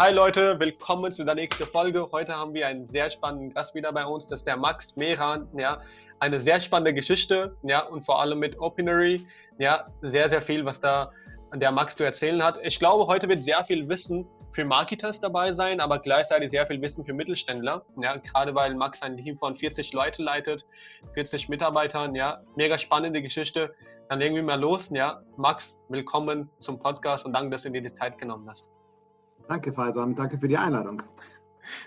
Hi Leute, willkommen zu der nächsten Folge. Heute haben wir einen sehr spannenden Gast wieder bei uns, das ist der Max Mehran. Ja, eine sehr spannende Geschichte, ja, und vor allem mit Openery, ja, sehr, sehr viel, was da der Max zu erzählen hat. Ich glaube, heute wird sehr viel Wissen für Marketers dabei sein, aber gleichzeitig sehr viel Wissen für Mittelständler. Ja, gerade weil Max ein Team von 40 Leute leitet, 40 Mitarbeitern. Ja, mega spannende Geschichte. Dann legen wir mal los. Ja, Max, willkommen zum Podcast und danke, dass du dir die Zeit genommen hast. Danke, Faisal, danke für die Einladung.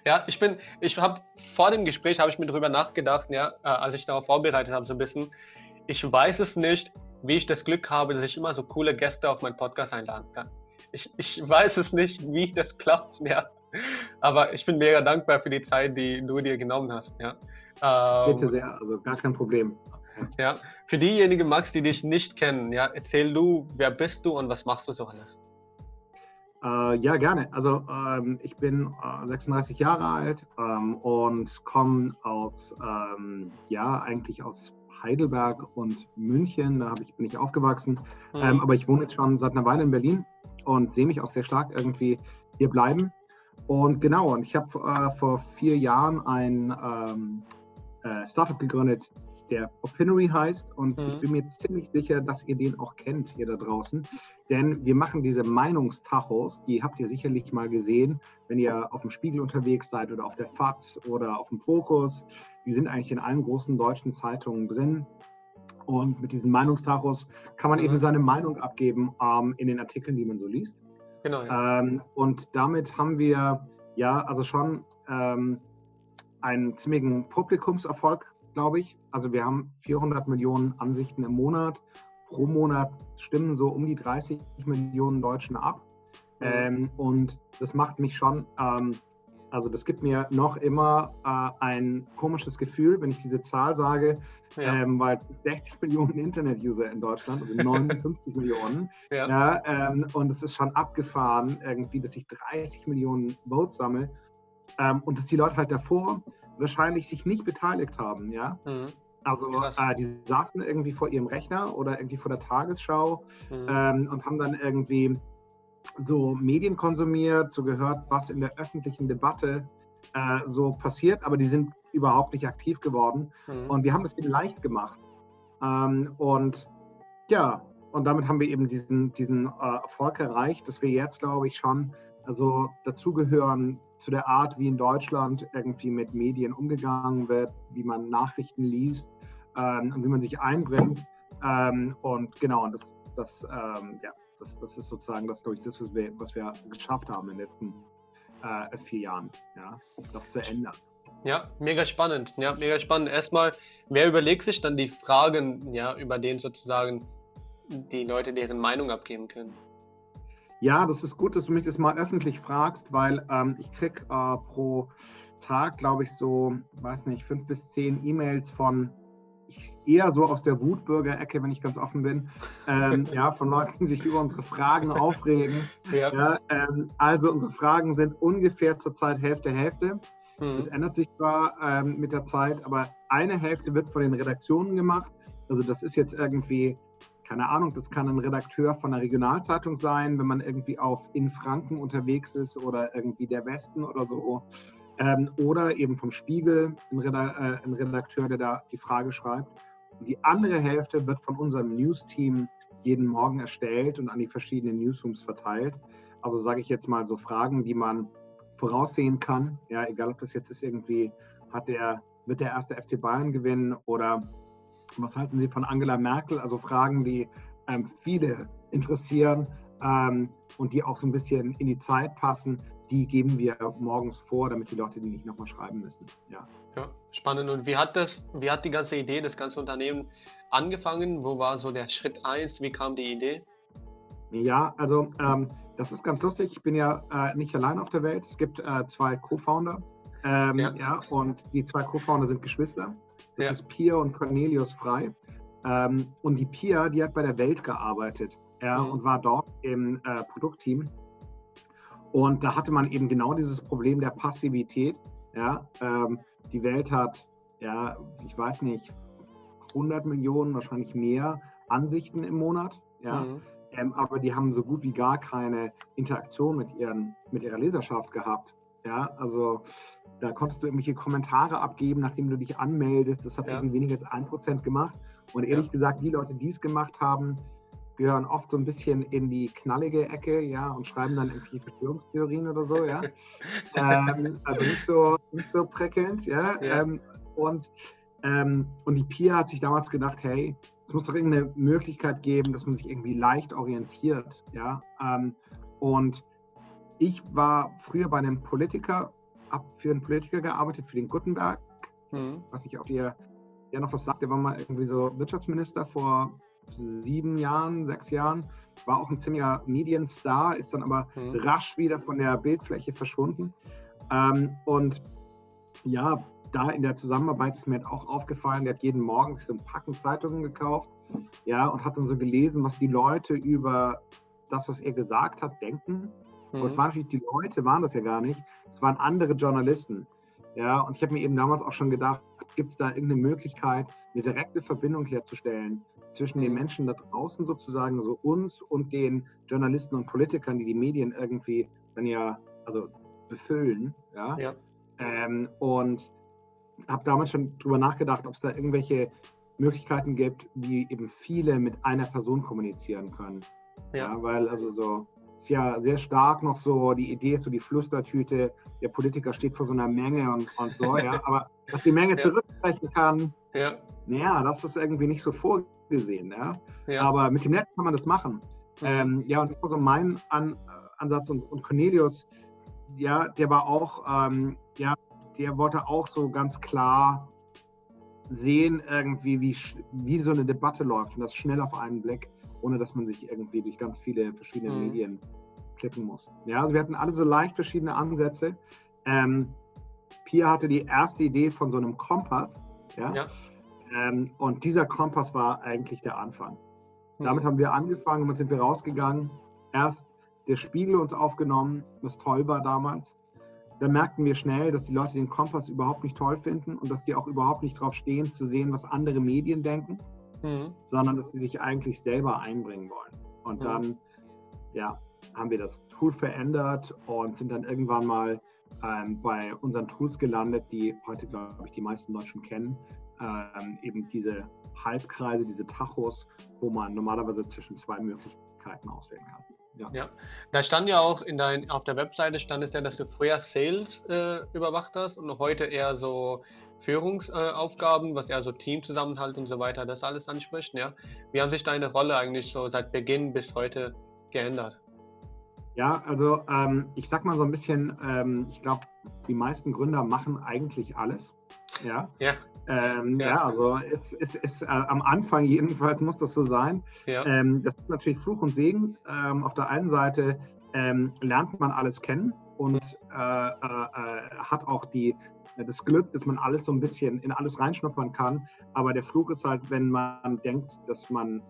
Ja, ich bin, ich habe vor dem Gespräch habe ich mir darüber nachgedacht, ja, äh, als ich darauf vorbereitet habe so ein bisschen. Ich weiß es nicht, wie ich das Glück habe, dass ich immer so coole Gäste auf meinen Podcast einladen kann. Ich, ich weiß es nicht, wie das klappt, ja. Aber ich bin mega dankbar für die Zeit, die du dir genommen hast, ja. Ähm, Bitte sehr, also gar kein Problem. Ja, für diejenigen, Max, die dich nicht kennen, ja, erzähl du, wer bist du und was machst du so alles? Äh, ja, gerne. Also ähm, ich bin äh, 36 Jahre alt ähm, und komme aus, ähm, ja, eigentlich aus Heidelberg und München. Da ich, bin ich aufgewachsen. Mhm. Ähm, aber ich wohne jetzt schon seit einer Weile in Berlin und sehe mich auch sehr stark irgendwie hier bleiben. Und genau, und ich habe äh, vor vier Jahren ein ähm, äh, Startup gegründet, der Opinory heißt. Und mhm. ich bin mir ziemlich sicher, dass ihr den auch kennt, ihr da draußen. Denn wir machen diese Meinungstachos, die habt ihr sicherlich mal gesehen, wenn ihr auf dem Spiegel unterwegs seid oder auf der FAZ oder auf dem Fokus. Die sind eigentlich in allen großen deutschen Zeitungen drin. Und mit diesen Meinungstachos kann man mhm. eben seine Meinung abgeben ähm, in den Artikeln, die man so liest. Genau. Ja. Ähm, und damit haben wir ja also schon ähm, einen ziemlichen Publikumserfolg, glaube ich. Also wir haben 400 Millionen Ansichten im Monat. Pro Monat stimmen so um die 30 Millionen Deutschen ab. Mhm. Ähm, und das macht mich schon ähm, also das gibt mir noch immer äh, ein komisches Gefühl, wenn ich diese Zahl sage, ja. ähm, weil es gibt 60 Millionen Internet-User in Deutschland, also 59 Millionen. Ja. ja ähm, und es ist schon abgefahren, irgendwie, dass ich 30 Millionen Votes sammle ähm, und dass die Leute halt davor wahrscheinlich sich nicht beteiligt haben. Ja? Mhm. Also äh, die saßen irgendwie vor ihrem Rechner oder irgendwie vor der Tagesschau mhm. ähm, und haben dann irgendwie so Medien konsumiert, so gehört, was in der öffentlichen Debatte äh, so passiert, aber die sind überhaupt nicht aktiv geworden. Mhm. Und wir haben es ihnen leicht gemacht. Ähm, und ja, und damit haben wir eben diesen, diesen äh, Erfolg erreicht, dass wir jetzt, glaube ich, schon also dazugehören zu der Art, wie in Deutschland irgendwie mit Medien umgegangen wird, wie man Nachrichten liest ähm, und wie man sich einbringt. Ähm, und genau, und das, das ähm, ja, das, das ist sozusagen das, glaube ich, das, was wir, was wir geschafft haben in den letzten äh, vier Jahren, ja, das zu ändern. Ja, mega spannend. Ja, mega spannend. Erstmal, wer überlegt sich dann die Fragen, ja, über denen sozusagen die Leute deren Meinung abgeben können? Ja, das ist gut, dass du mich das mal öffentlich fragst, weil ähm, ich kriege äh, pro Tag, glaube ich, so, weiß nicht, fünf bis zehn E-Mails von eher so aus der Wutbürger-Ecke, wenn ich ganz offen bin, ähm, ja, von Leuten, die sich über unsere Fragen aufregen. Ja. ja ähm, also unsere Fragen sind ungefähr zurzeit Hälfte, Hälfte. Mhm. Das ändert sich zwar ähm, mit der Zeit, aber eine Hälfte wird von den Redaktionen gemacht. Also das ist jetzt irgendwie, keine Ahnung, das kann ein Redakteur von einer Regionalzeitung sein, wenn man irgendwie auf in Franken unterwegs ist oder irgendwie der Westen oder so. Ähm, oder eben vom Spiegel, ein, Redakteur, der da die Frage schreibt. Und die andere Hälfte wird von unserem News-Team jeden Morgen erstellt und an die verschiedenen Newsrooms verteilt. Also sage ich jetzt mal so Fragen, die man voraussehen kann. Ja, egal ob das jetzt ist irgendwie, hat der, wird der erste FC Bayern gewinnen oder was halten Sie von Angela Merkel? Also Fragen, die ähm, viele interessieren ähm, und die auch so ein bisschen in die Zeit passen die geben wir morgens vor, damit die Leute die nicht nochmal schreiben müssen. Ja. ja, spannend. Und wie hat das, wie hat die ganze Idee, das ganze Unternehmen angefangen? Wo war so der Schritt 1? Wie kam die Idee? Ja, also ähm, das ist ganz lustig. Ich bin ja äh, nicht allein auf der Welt. Es gibt äh, zwei Co-Founder. Ähm, ja. ja. und die zwei Co-Founder sind Geschwister. Das ja. ist Pia und Cornelius Frei. Ähm, und die Pia, die hat bei der Welt gearbeitet ja, mhm. und war dort im äh, Produktteam und da hatte man eben genau dieses Problem der Passivität. Ja, ähm, die Welt hat, ja, ich weiß nicht, 100 Millionen, wahrscheinlich mehr Ansichten im Monat. Ja. Mhm. ähm, aber die haben so gut wie gar keine Interaktion mit, ihren, mit ihrer Leserschaft gehabt. Ja, also da konntest du irgendwelche Kommentare abgeben, nachdem du dich anmeldest. Das hat ja. irgendwie weniger als ein Prozent gemacht. Und ehrlich ja. gesagt, die Leute, die es gemacht haben, gehören oft so ein bisschen in die knallige Ecke, ja, und schreiben dann irgendwie Verschwörungstheorien oder so, ja. ähm, also nicht so, nicht so prickelnd, ja. ja. Ähm, und, ähm, und die Pia hat sich damals gedacht, hey, es muss doch irgendeine Möglichkeit geben, dass man sich irgendwie leicht orientiert, ja. Ähm, und ich war früher bei einem Politiker, habe für einen Politiker gearbeitet, für den Gutenberg, mhm. was ich auch dir ja noch was sagt, der war mal irgendwie so Wirtschaftsminister vor sieben Jahren, sechs Jahren, war auch ein ziemlicher Medienstar, ist dann aber mhm. rasch wieder von der Bildfläche verschwunden. Ähm, und ja, da in der Zusammenarbeit ist mir halt auch aufgefallen, der hat jeden Morgen sich so ein Packen Zeitungen gekauft, ja, und hat dann so gelesen, was die Leute über das, was er gesagt hat, denken. Mhm. Und es waren natürlich die Leute, waren das ja gar nicht, es waren andere Journalisten. Ja, und ich habe mir eben damals auch schon gedacht, gibt es da irgendeine Möglichkeit, eine direkte Verbindung herzustellen zwischen den Menschen da draußen sozusagen, so uns und den Journalisten und Politikern, die die Medien irgendwie dann ja also befüllen. Ja. ja. Ähm, und habe damals schon drüber nachgedacht, ob es da irgendwelche Möglichkeiten gibt, wie eben viele mit einer Person kommunizieren können. Ja. ja weil also so ist ja sehr stark noch so, die Idee ist so die Flüstertüte, der Politiker steht vor so einer Menge und, und so, ja. Aber dass die Menge ja. zurücksprechen kann, ja. naja, das ist irgendwie nicht so vorgesehen gesehen. Ja? ja? Aber mit dem Netz kann man das machen. Mhm. Ähm, ja, und das war so mein An Ansatz. Und, und, Cornelius, ja, der war auch, ähm, ja, der wollte auch so ganz klar sehen, irgendwie, wie, wie so eine Debatte läuft und das schnell auf einen Blick, ohne dass man sich irgendwie durch ganz viele verschiedene mhm. Medien klicken muss. Ja, also wir hatten alle so leicht verschiedene Ansätze. Ähm, Pia hatte die erste Idee von so einem Kompass. Ja. ja. Ähm, und dieser Kompass war eigentlich der Anfang. Mhm. Damit haben wir angefangen und dann sind wir rausgegangen. Erst der Spiegel uns aufgenommen, was toll war damals. Dann merkten wir schnell, dass die Leute den Kompass überhaupt nicht toll finden und dass die auch überhaupt nicht drauf stehen, zu sehen, was andere Medien denken, mhm. sondern dass sie sich eigentlich selber einbringen wollen. Und mhm. dann ja, haben wir das Tool verändert und sind dann irgendwann mal ähm, bei unseren Tools gelandet, die heute, glaube ich, die meisten Deutschen kennen, ähm, eben diese Halbkreise, diese Tachos, wo man normalerweise zwischen zwei Möglichkeiten auswählen kann. Ja. ja. da stand ja auch in dein, auf der Webseite stand es ja, dass du früher Sales äh, überwacht hast und heute eher so Führungsaufgaben, was eher so Teamzusammenhalt und so weiter, das alles anspricht. Ja. Wie haben sich deine Rolle eigentlich so seit Beginn bis heute geändert? Ja, also ähm, ich sag mal so ein bisschen, ähm, ich glaube, die meisten Gründer machen eigentlich alles. Ja. ja. Ähm, ja. ja. also es ist äh, am Anfang jedenfalls muss das so sein. Ja. Ähm, das ist natürlich Fluch und Segen. Ähm, auf der einen Seite ähm, lernt man alles kennen und äh, äh, äh, hat auch die, das Glück, dass man alles so ein bisschen in alles reinschnuppern kann. Aber der Fluch ist halt, wenn man denkt, dass man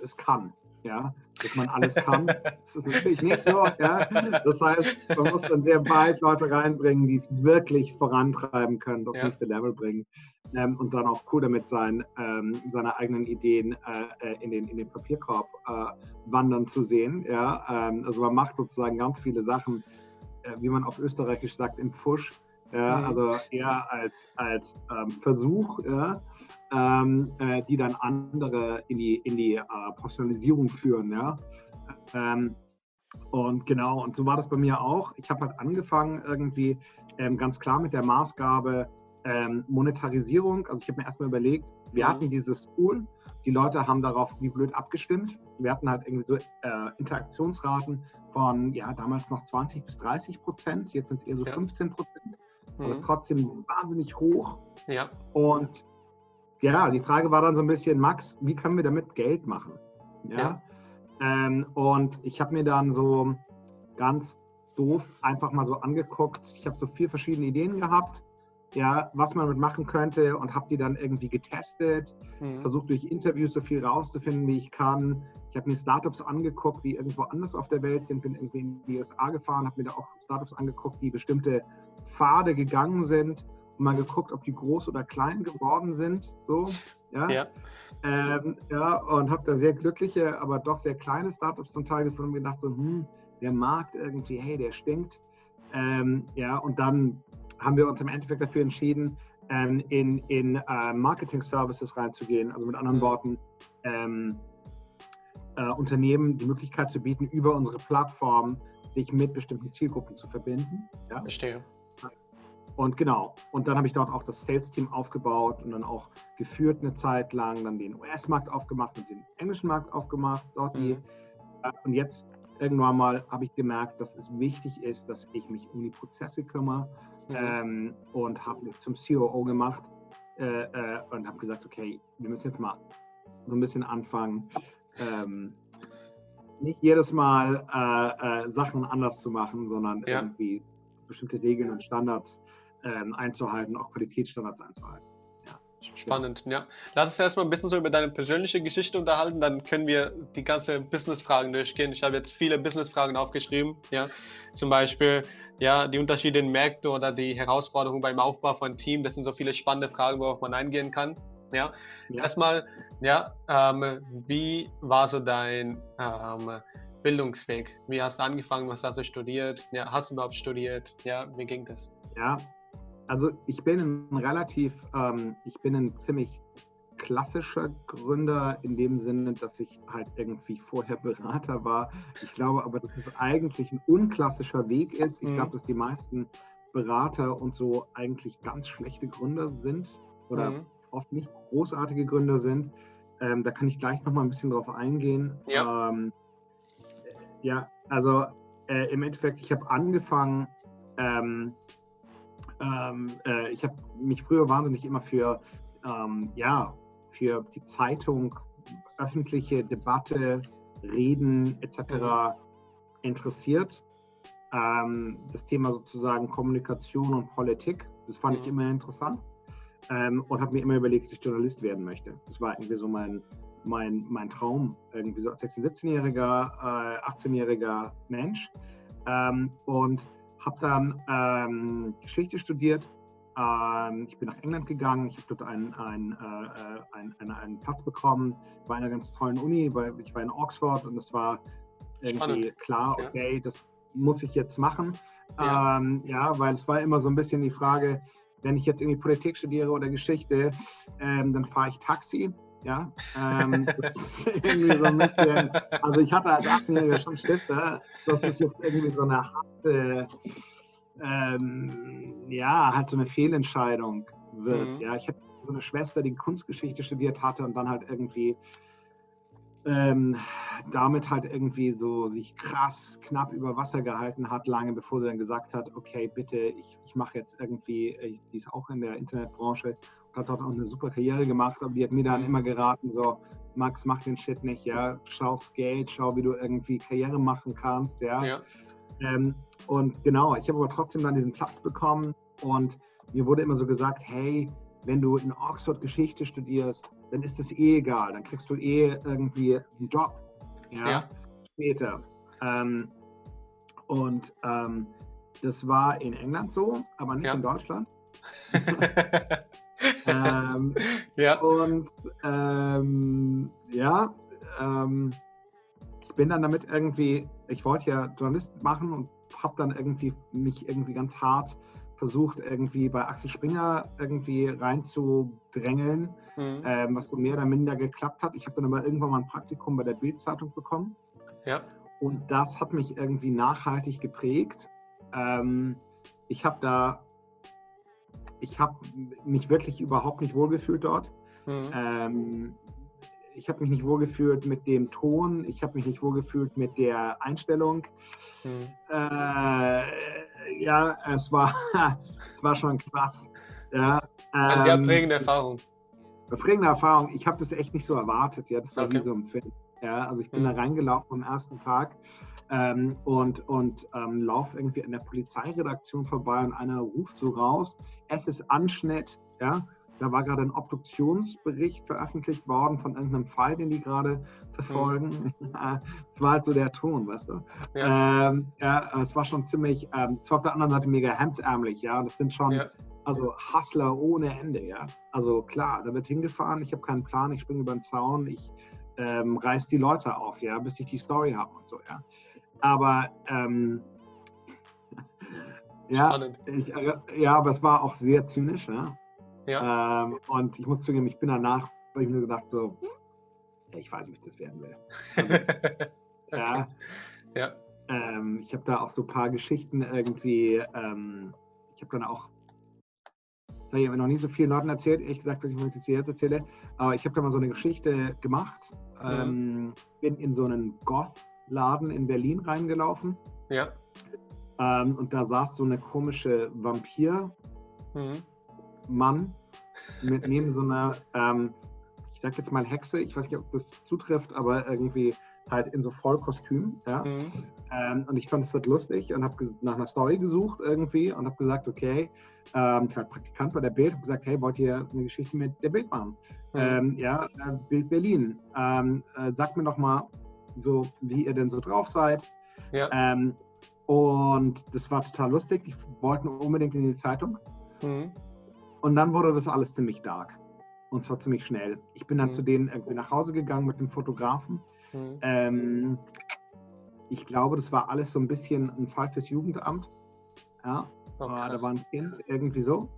es kann ja, dass man alles kann. Das ist natürlich nicht so. Ja. Das heißt, man muss dann sehr bald Leute reinbringen, die es wirklich vorantreiben können, aufs ja. nächste Level bringen ähm, und dann auch cool damit sein, ähm, seine eigenen Ideen äh, äh, in, den, in den Papierkorb äh, wandern zu sehen. Ja. Ähm, also man macht sozusagen ganz viele Sachen, äh, wie man auf Österreichisch sagt, im Fusch. Ja, mhm. also eher als, als ähm, Versuch, ja, ähm, äh, die dann andere in die, in die äh, Professionalisierung führen. Ja? Ähm, und genau, und so war das bei mir auch. Ich habe halt angefangen irgendwie ähm, ganz klar mit der Maßgabe ähm, Monetarisierung. Also ich habe mir erstmal überlegt, wir mhm. hatten dieses Tool, die Leute haben darauf wie blöd abgestimmt. Wir hatten halt irgendwie so äh, Interaktionsraten von, ja, damals noch 20 bis 30 Prozent, jetzt sind es eher so ja. 15 Prozent. Mhm. Aber ist trotzdem wahnsinnig hoch. Ja. Und ja, die Frage war dann so ein bisschen, Max, wie können wir damit Geld machen? Ja. ja. Ähm, und ich habe mir dann so ganz doof einfach mal so angeguckt. Ich habe so vier verschiedene Ideen gehabt, ja, was man damit machen könnte und habe die dann irgendwie getestet, mhm. versucht durch Interviews so viel rauszufinden, wie ich kann. Ich habe mir Startups angeguckt, die irgendwo anders auf der Welt sind, bin irgendwie in die USA gefahren, habe mir da auch Startups angeguckt, die bestimmte Pfade gegangen sind und mal geguckt, ob die groß oder klein geworden sind. So, ja. Ja. Ähm, ja, und habe da sehr glückliche, aber doch sehr kleine Startups zum Teil gefunden und gedacht, so, hm, der Markt irgendwie, hey, der stinkt. Ähm, ja, und dann haben wir uns im Endeffekt dafür entschieden, ähm, in, in äh, Marketing Services reinzugehen. Also mit anderen Mhm. Worten, ähm, äh, Unternehmen die Möglichkeit zu bieten, über unsere Plattform sich mit bestimmten Zielgruppen zu verbinden. Ja? Verstehe. Und genau, und dann habe ich dort auch das Sales-Team aufgebaut und dann auch geführt eine Zeit lang, dann den US-Markt aufgemacht und den englischen Markt aufgemacht. Dort die, Mhm. äh, und jetzt irgendwann mal habe ich gemerkt, dass es wichtig ist, dass ich mich um die Prozesse kümmere Mhm. ähm, und habe mich zum COO gemacht äh, äh, und habe gesagt, okay, wir müssen jetzt mal so ein bisschen anfangen, ähm, nicht jedes Mal äh, äh, Sachen anders zu machen, sondern Ja. irgendwie bestimmte Regeln und Standards ähm, einzuhalten, auch Qualitätsstandards einzuhalten. Spannend, ja. Lass uns erstmal ein bisschen so über deine persönliche Geschichte unterhalten, dann können wir die ganze Business-Fragen durchgehen. Ich habe jetzt viele Business-Fragen aufgeschrieben, ja. Zum Beispiel, ja, die Unterschiede in Märkten oder die Herausforderungen beim Aufbau von Team. Das sind so viele spannende Fragen, worauf man eingehen kann. Ja. Ja. Erstmal, ja, ähm, wie war so dein ähm, Bildungsweg? Wie hast du angefangen? Was hast du studiert? Ja, hast du überhaupt studiert? Ja, wie ging das? Ja, also ich bin ein relativ, ähm, ich bin ein ziemlich klassischer Gründer in dem Sinne, dass ich halt irgendwie vorher Berater war. Ich glaube aber, dass es eigentlich ein unklassischer Weg ist. Ich Mhm. glaube, dass die meisten Berater und so eigentlich ganz schlechte Gründer sind oder Mhm. oft nicht großartige Gründer sind. Ähm, da kann ich gleich noch mal ein bisschen drauf eingehen. Ja. Ähm, ja, also äh, im Endeffekt, ich habe angefangen, ähm, ähm, äh, ich habe mich früher wahnsinnig immer für, ähm, ja, für die Zeitung, öffentliche Debatte, Reden etc. interessiert. Ähm, das Thema sozusagen Kommunikation und Politik, das fand ich Mhm. immer interessant ähm, und habe mir immer überlegt, dass ich Journalist werden möchte. Das war irgendwie so mein, mein, mein Traum, irgendwie so als 16-, 17-jähriger, äh, 18-jähriger Mensch. Ähm, und habe dann ähm, Geschichte studiert. Ähm, ich bin nach England gegangen. Ich habe dort einen, einen, äh, einen, einen, Platz bekommen bei einer ganz tollen Uni. Weil ich war in Oxford und es war irgendwie Spannend. klar, Ja. okay, das muss ich jetzt machen. Ja. Ähm, ja, weil es war immer so ein bisschen die Frage, wenn ich jetzt irgendwie Politik studiere oder Geschichte, ähm, dann fahre ich Taxi. Ja, ähm, das ist irgendwie so ein bisschen, also ich hatte als 18-Jähriger schon dass das jetzt irgendwie so eine harte, ähm, ja, halt so eine Fehlentscheidung wird. Mhm. Ja, ich hatte so eine Schwester, die Kunstgeschichte studiert hatte und dann halt irgendwie ähm, damit halt irgendwie so sich krass knapp über Wasser gehalten hat, lange bevor sie dann gesagt hat, okay, bitte, ich, ich mache jetzt irgendwie, äh, die ist auch in der Internetbranche hat dort auch eine super Karriere gemacht, aber die hat mir dann immer geraten, so, Max, mach den Shit nicht, ja, schau aufs Geld, schau, wie du irgendwie Karriere machen kannst, ja. Ja. Ähm, und genau, ich habe aber trotzdem dann diesen Platz bekommen und mir wurde immer so gesagt, hey, wenn du in Oxford Geschichte studierst, dann ist das eh egal, dann kriegst du eh irgendwie einen Job. Ja, Ja. später. Ähm, und ähm, das war in England so, aber nicht Ja. in Deutschland. Ähm, ja. und ähm, ja, ähm, ich bin dann damit irgendwie, ich wollte ja Journalist machen und habe dann irgendwie mich irgendwie ganz hart versucht, irgendwie bei Axel Springer irgendwie reinzudrängeln, Mhm. ähm, was so mehr oder minder geklappt hat. Ich habe dann aber irgendwann mal ein Praktikum bei der Bildzeitung bekommen ja. und das hat mich irgendwie nachhaltig geprägt. Ähm, ich habe da, ich habe mich wirklich überhaupt nicht wohlgefühlt dort. Mhm. Ähm, ich habe mich nicht wohlgefühlt mit dem Ton, ich habe mich nicht wohlgefühlt mit der Einstellung. Mhm. Äh, ja, es war, es war schon krass. Ja, Eine sehr ähm, prägende Erfahrung. prägende Erfahrung. Ich habe das echt nicht so erwartet. Ja, das war Okay. wie so ein Film. Ja, also ich bin Mhm. da reingelaufen am ersten Tag ähm, und, und ähm, laufe irgendwie an der Polizeiredaktion vorbei und einer ruft so raus, es ist Anschnitt. Ja, da war gerade ein Obduktionsbericht veröffentlicht worden von irgendeinem Fall, den die gerade verfolgen. Das war halt so der Ton, weißt du. Ja. Ähm, ja, es war schon ziemlich, ähm, es war auf der anderen Seite mega hemdsärmlich, ja. Das sind schon Ja. Also Hustler ohne Ende, ja. Also klar, da wird hingefahren, ich habe keinen Plan, ich springe über den Zaun, ich ähm, reiß die Leute auf, ja, bis ich die Story habe und so, ja. Aber ähm, ja, ich, äh, ja, aber es war auch sehr zynisch, ja. ja. Ähm, und ich muss zugeben, ich bin danach, weil ich mir gedacht so, ich weiß nicht, ob ich das werden will. Also das, ja. ja. Ähm, ich habe da auch so ein paar Geschichten irgendwie, ähm, ich habe dann auch, das habe ich noch nie so vielen Leuten erzählt, ehrlich gesagt, wenn ich das hier jetzt erzähle, aber ich habe da mal so eine Geschichte gemacht, mhm. bin in so einen Goth-Laden in Berlin reingelaufen. Ja. Ähm, und da saß so eine komische Vampir-Mann mhm. mit neben so einer, ähm, ich sag jetzt mal Hexe, ich weiß nicht, ob das zutrifft, aber irgendwie halt in so Vollkostüm. Ja? Mhm. Ähm, und ich fand es halt lustig und habe nach einer Story gesucht irgendwie und habe gesagt, okay, ähm, ich war Praktikant bei der Bild, habe gesagt, hey, wollt ihr eine Geschichte mit der Bild machen? Mhm. Ähm, ja, äh, Bild Berlin. Ähm, äh, sagt mir doch mal so, wie ihr denn so drauf seid. Ja. Ähm, und das war total lustig. Die wollten unbedingt in die Zeitung. Mhm. Und dann wurde das alles ziemlich dark. Und zwar ziemlich schnell. Ich bin dann mhm. zu denen irgendwie nach Hause gegangen mit dem Fotografen Mhm. Ähm, ich glaube, das war alles so ein bisschen ein Fall fürs Jugendamt. Ja, oh, da war ein Kind irgendwie so.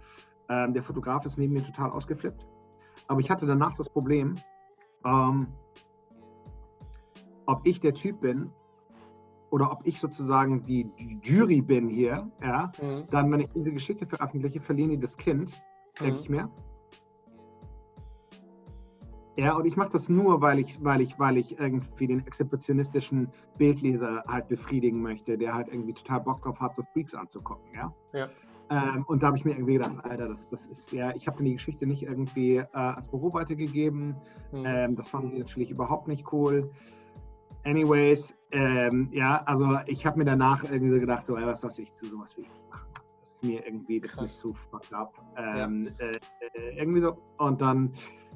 Ähm, der Fotograf ist neben mir total ausgeflippt. Aber ich hatte danach das Problem, ähm, ob ich der Typ bin oder ob ich sozusagen die Jury bin hier, ja, mhm. dann, wenn ich diese Geschichte veröffentliche, verlieren die das Kind, mhm. denke ich mir. Ja, und ich mache das nur, weil ich, weil ich, weil ich irgendwie den exhibitionistischen Bildleser halt befriedigen möchte, der halt irgendwie total Bock drauf hat, so Freaks anzugucken, ja. ja. Ähm, und da habe ich mir irgendwie gedacht, Alter, das, das ist ja, ich habe die Geschichte nicht irgendwie äh, als Büro weitergegeben. Mhm. Ähm, das fanden die natürlich überhaupt nicht cool. Anyways, ähm, ja, also ich habe mir danach irgendwie so gedacht, so, ey, was weiß ich, zu sowas wie machen. Das ist mir irgendwie, das ist zu fucked up. Ähm, ja. äh, äh, irgendwie so. Und dann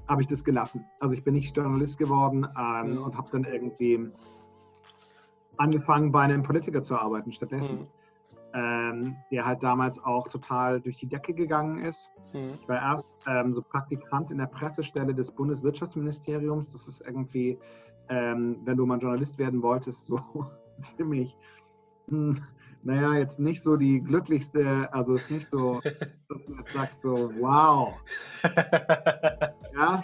habe ich das gelassen. Also ich bin nicht Journalist geworden ähm, mhm. und habe dann irgendwie angefangen, bei einem Politiker zu arbeiten stattdessen. Mhm. Ähm, der halt damals auch total durch die Decke gegangen ist. Mhm. Ich war erst ähm, so Praktikant in der Pressestelle des Bundeswirtschaftsministeriums. Das ist irgendwie, ähm, wenn du mal Journalist werden wolltest, so ziemlich hm, naja, jetzt nicht so die glücklichste, also es ist nicht so, dass du jetzt sagst so, wow. ja.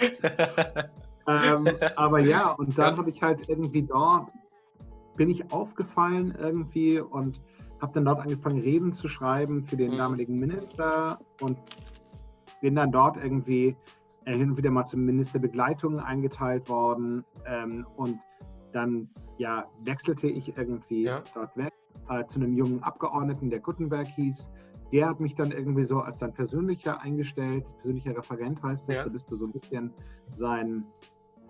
Ähm, aber ja, und dann ja. habe ich halt irgendwie dort, bin ich aufgefallen irgendwie und habe dann dort angefangen, Reden zu schreiben für den mhm. damaligen Minister und bin dann dort irgendwie hin und wieder mal zur Ministerbegleitung eingeteilt worden ähm, und dann ja wechselte ich irgendwie ja. dort weg äh, zu einem jungen Abgeordneten, der Gutenberg hieß. Der hat mich dann irgendwie so als sein persönlicher eingestellt, persönlicher Referent heißt das. Ja. Da bist du so ein bisschen sein,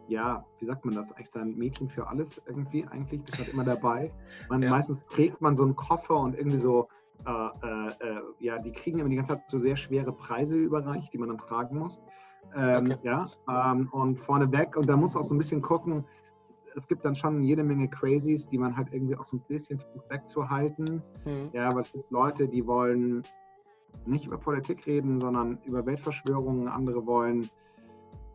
ja, wie sagt man das, eigentlich sein Mädchen für alles irgendwie eigentlich, bist halt immer dabei. Man, ja. Meistens trägt man so einen Koffer und irgendwie so, äh, äh, äh, ja, die kriegen immer die ganze Zeit so sehr schwere Preise überreicht, die man dann tragen muss. Ähm, okay. Ja, ähm, und vorneweg, und da muss auch so ein bisschen gucken, es gibt dann schon jede Menge Crazies, die man halt irgendwie auch so ein bisschen wegzuhalten. Mhm. Ja, aber es gibt Leute, die wollen nicht über Politik reden, sondern über Weltverschwörungen. Andere wollen,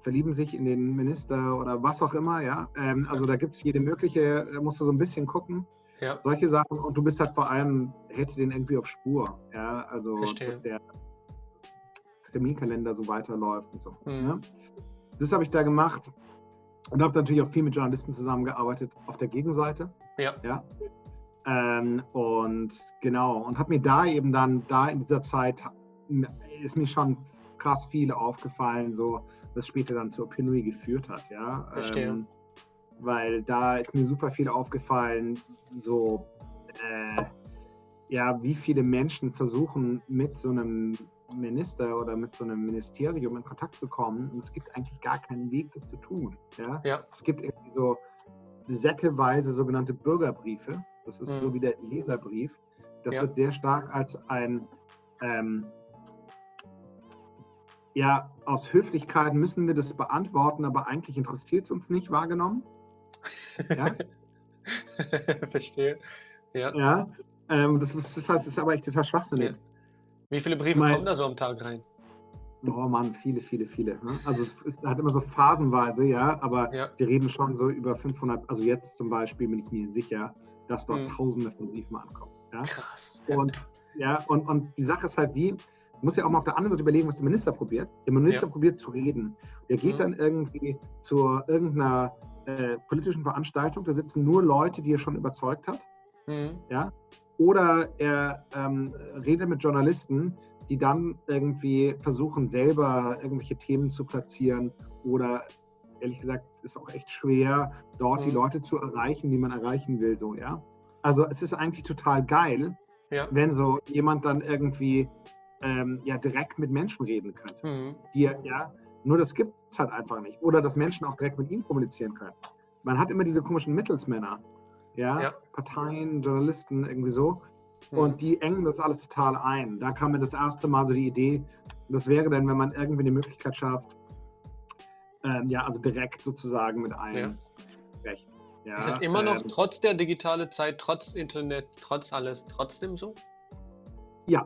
verlieben sich in den Minister oder was auch immer. Ja, ähm, also da gibt es jede mögliche, da musst du so ein bisschen gucken. Ja. Solche Sachen und du bist halt vor allem, hältst du den irgendwie auf Spur. Ja, also Verstehe. dass der Terminkalender so weiterläuft und so. Mhm. Ja? Das habe ich da gemacht. Und habe natürlich auch viel mit Journalisten zusammengearbeitet auf der Gegenseite. Ja. ja. Ähm, und genau, und habe mir da eben dann, da in dieser Zeit, ist mir schon krass viel aufgefallen, so was später dann zur Opinory geführt hat, ja. Verstehe. Ähm, weil da ist mir super viel aufgefallen, so äh, ja, wie viele Menschen versuchen mit so einem Minister oder mit so einem Ministerium in Kontakt zu kommen. Und es gibt eigentlich gar keinen Weg, das zu tun. Ja? ja. Es gibt irgendwie so säckeweise sogenannte Bürgerbriefe. Das ist mhm. so wie der Leserbrief. Das ja. wird sehr stark als ein, ähm, ja, aus Höflichkeit müssen wir das beantworten, aber eigentlich interessiert es uns nicht wahrgenommen. Ja? Verstehe. Ja. ja ähm, das, ist, das ist aber echt total schwachsinnig. Ja. Wie viele Briefe Mein- kommen da so am Tag rein? Oh Mann, viele, viele, viele. Ne? Also es ist, hat immer so phasenweise, ja, aber Ja. wir reden schon so über 500, also jetzt zum Beispiel bin ich mir sicher, dass dort Mhm. tausende von Briefen ankommen. Ja? Krass. Und, ja, und, und die Sache ist halt die, du musst ja auch mal auf der anderen Seite überlegen, was der Minister probiert. Der Minister Ja. probiert zu reden. Der geht Mhm. dann irgendwie zu irgendeiner äh, politischen Veranstaltung, da sitzen nur Leute, die er schon überzeugt hat. Mhm. Ja? Oder er ähm, redet mit Journalisten, die dann irgendwie versuchen, selber irgendwelche Themen zu platzieren. Oder ehrlich gesagt, ist auch echt schwer, dort die Mhm. Leute zu erreichen, die man erreichen will. So, ja? Also es ist eigentlich total geil, Ja. wenn so jemand dann irgendwie ähm, ja, direkt mit Menschen reden könnte. Mhm. Die, ja, nur das gibt es halt einfach nicht. Oder dass Menschen auch direkt mit ihm kommunizieren können. Man hat immer diese komischen Mittelsmänner. Ja, Ja. Parteien, Journalisten, irgendwie so. Mhm. Und die engen das alles total ein. Da kam mir das erste Mal so die Idee, das wäre dann, wenn man irgendwie eine Möglichkeit schafft, ähm, ja, also direkt sozusagen mit einem Ja. zu sprechen. Ja, ist es immer noch ähm, trotz der digitalen Zeit, trotz Internet, trotz alles trotzdem so? Ja,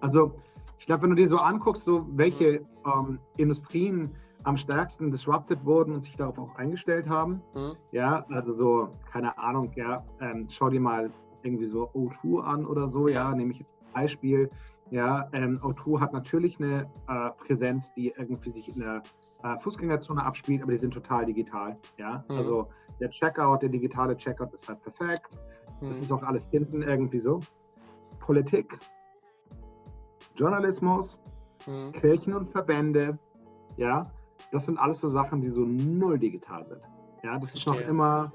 also ich glaube, wenn du dir so anguckst, so Mhm. welche ähm, Industrien am stärksten disrupted wurden und sich darauf auch eingestellt haben, Mhm. ja, also so, keine Ahnung, ja, ähm, schau dir mal irgendwie so O2 an oder so, ja, Ja. nehme ich jetzt ein Beispiel, ja, ähm, O2 hat natürlich eine äh, Präsenz, die irgendwie sich in der äh, Fußgängerzone abspielt, aber die sind total digital, ja, Mhm. also der Checkout, der digitale Checkout ist halt perfekt, das Mhm. ist auch alles hinten irgendwie so. Politik, Journalismus, Mhm. Kirchen und Verbände, ja, das sind alles so Sachen, die so null digital sind. Ja, das ist noch immer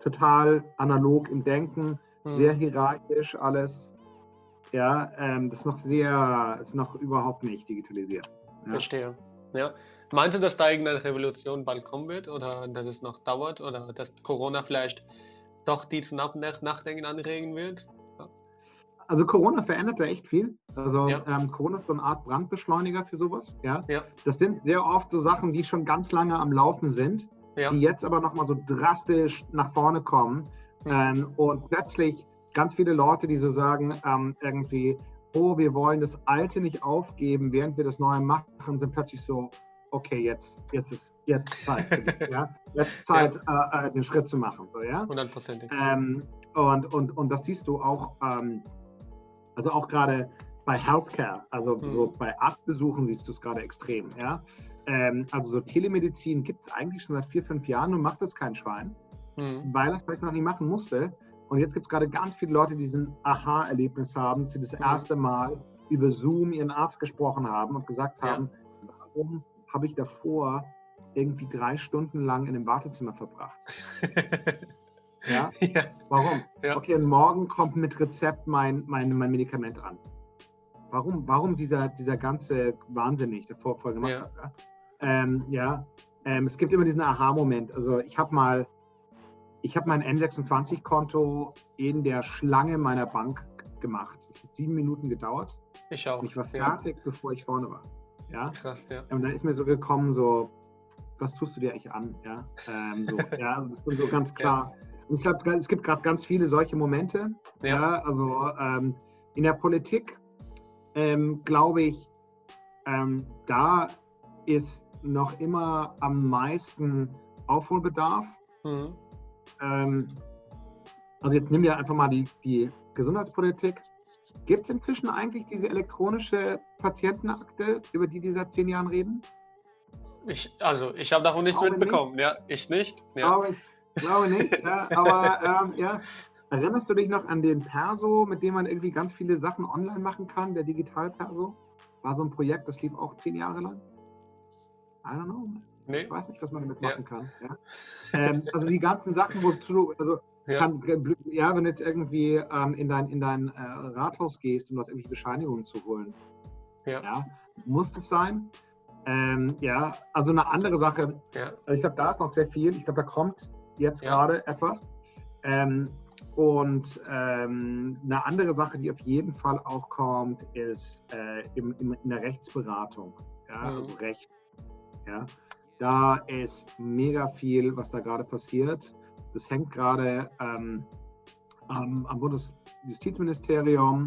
total analog im Denken, Mhm. sehr hierarchisch alles. Ja, ähm, das ist noch sehr, ist noch überhaupt nicht digitalisiert. Ja. Verstehe. Ja. Meinst du, dass da irgendeine Revolution bald kommen wird oder dass es noch dauert oder dass Corona vielleicht doch die zum Nach- Nachdenken anregen wird? Also Corona verändert da echt viel. Also Ja. ähm, Corona ist so eine Art Brandbeschleuniger für sowas. Ja, Ja. das sind sehr oft so Sachen, die schon ganz lange am Laufen sind. Ja. die jetzt aber nochmal so drastisch nach vorne kommen. Ähm, und plötzlich ganz viele Leute, die so sagen, ähm, irgendwie, oh, wir wollen das Alte nicht aufgeben, während wir das Neue machen, sind plötzlich so, okay, jetzt, jetzt ist jetzt Zeit, ja? jetzt Zeit, äh, äh, den Schritt zu machen. So, ja? Hundertprozentig. Ähm, und, und, und das siehst du auch, ähm, also auch gerade bei Healthcare, also Mhm. so bei Arztbesuchen siehst du es gerade extrem. Ja? Ähm, also so Telemedizin gibt es eigentlich schon seit vier, fünf Jahren und macht das kein Schwein, Mhm. weil er es vielleicht noch nie machen musste. Und jetzt gibt es gerade ganz viele Leute, die diesen Aha-Erlebnis haben, die das Mhm. erste Mal über Zoom ihren Arzt gesprochen haben und gesagt Ja. haben, warum habe ich davor irgendwie drei Stunden lang in dem Wartezimmer verbracht? Ja? ja. Warum? Ja. Okay, und morgen kommt mit Rezept mein, mein, mein Medikament an. Warum, warum dieser, dieser ganze Wahnsinn, den ich davor voll gemacht Ja. habe? Ja, ähm, ja. Ähm, es gibt immer diesen Aha-Moment. Also ich habe mal, ich habe mein N26-Konto in der Schlange meiner Bank gemacht. Das hat sieben Minuten gedauert. Ich auch. Und ich war ja. fertig, bevor ich vorne war. Ja. Krass, ja. Und dann ist mir so gekommen, so, was tust du dir eigentlich an? Ja, ähm, so, ja also das ist so ganz klar. Und ich glaube, es gibt gerade ganz viele solche Momente. Ja, Ja. also ähm, in der Politik ähm, glaube ich, ähm, da ist noch immer am meisten Aufholbedarf. Mhm. Ähm, also jetzt nimm dir einfach mal die, die Gesundheitspolitik. Gibt es inzwischen eigentlich diese elektronische Patientenakte, über die die seit zehn Jahren reden? Ich, also, ich habe davon nichts Glaube nicht. mitbekommen. Ja, ich nicht. Ja. Glaube ich, glaube nicht. ja, aber ähm, ja, erinnerst du dich noch an den Perso, mit dem man irgendwie ganz viele Sachen online machen kann, der Digital-Perso? War so ein Projekt, das lief auch zehn Jahre lang. I don't know. Nee. Ich weiß nicht, was man damit Ja. machen kann. Ja. Ähm, also die ganzen Sachen, wozu du, also Ja. kann, ja, wenn du jetzt irgendwie ähm, in dein, in dein äh, Rathaus gehst, um dort irgendwie Bescheinigungen zu holen. Ja. ja muss es sein? Ähm, ja, also eine andere Sache, Ja. ich glaube, da ist noch sehr viel. Ich glaube, da kommt jetzt Ja. gerade etwas. Ähm, und ähm, eine andere Sache, die auf jeden Fall auch kommt, ist äh, im, im, in der Rechtsberatung. Ja, Mhm. also Recht. Ja. Da ist mega viel, was da gerade passiert. Das hängt gerade ähm, am, am Bundesjustizministerium.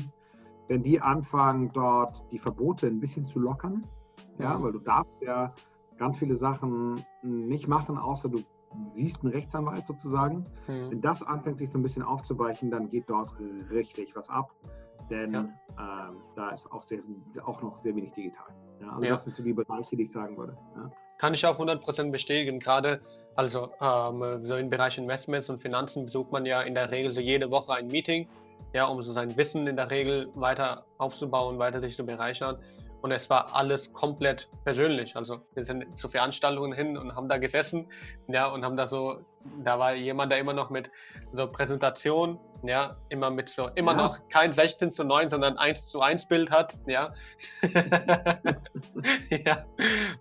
wenn die anfangen, dort die Verbote ein bisschen zu lockern, ja, weil du darfst ja ganz viele Sachen nicht machen, außer du siehst einen Rechtsanwalt sozusagen. Mhm. Wenn das anfängt, sich so ein bisschen aufzuweichen, dann geht dort richtig was ab. Denn ja. ähm, da ist auch, sehr, auch noch sehr wenig digital. Ja, also ja. das sind so die Bereiche, die ich sagen würde. Kann ich auch 100% bestätigen. Gerade also ähm, so im Bereich Investments und Finanzen besucht man ja in der Regel so jede Woche ein Meeting, ja, um so sein Wissen in der Regel weiter aufzubauen, weiter sich zu bereichern. Und es war alles komplett persönlich. Also wir sind zu Veranstaltungen hin und haben da gesessen, ja, und haben da so, da war jemand, der immer noch mit so Präsentation, ja, immer mit so, immer ja. noch kein 16 zu 9, sondern 1 zu 1 Bild hat, ja. ja.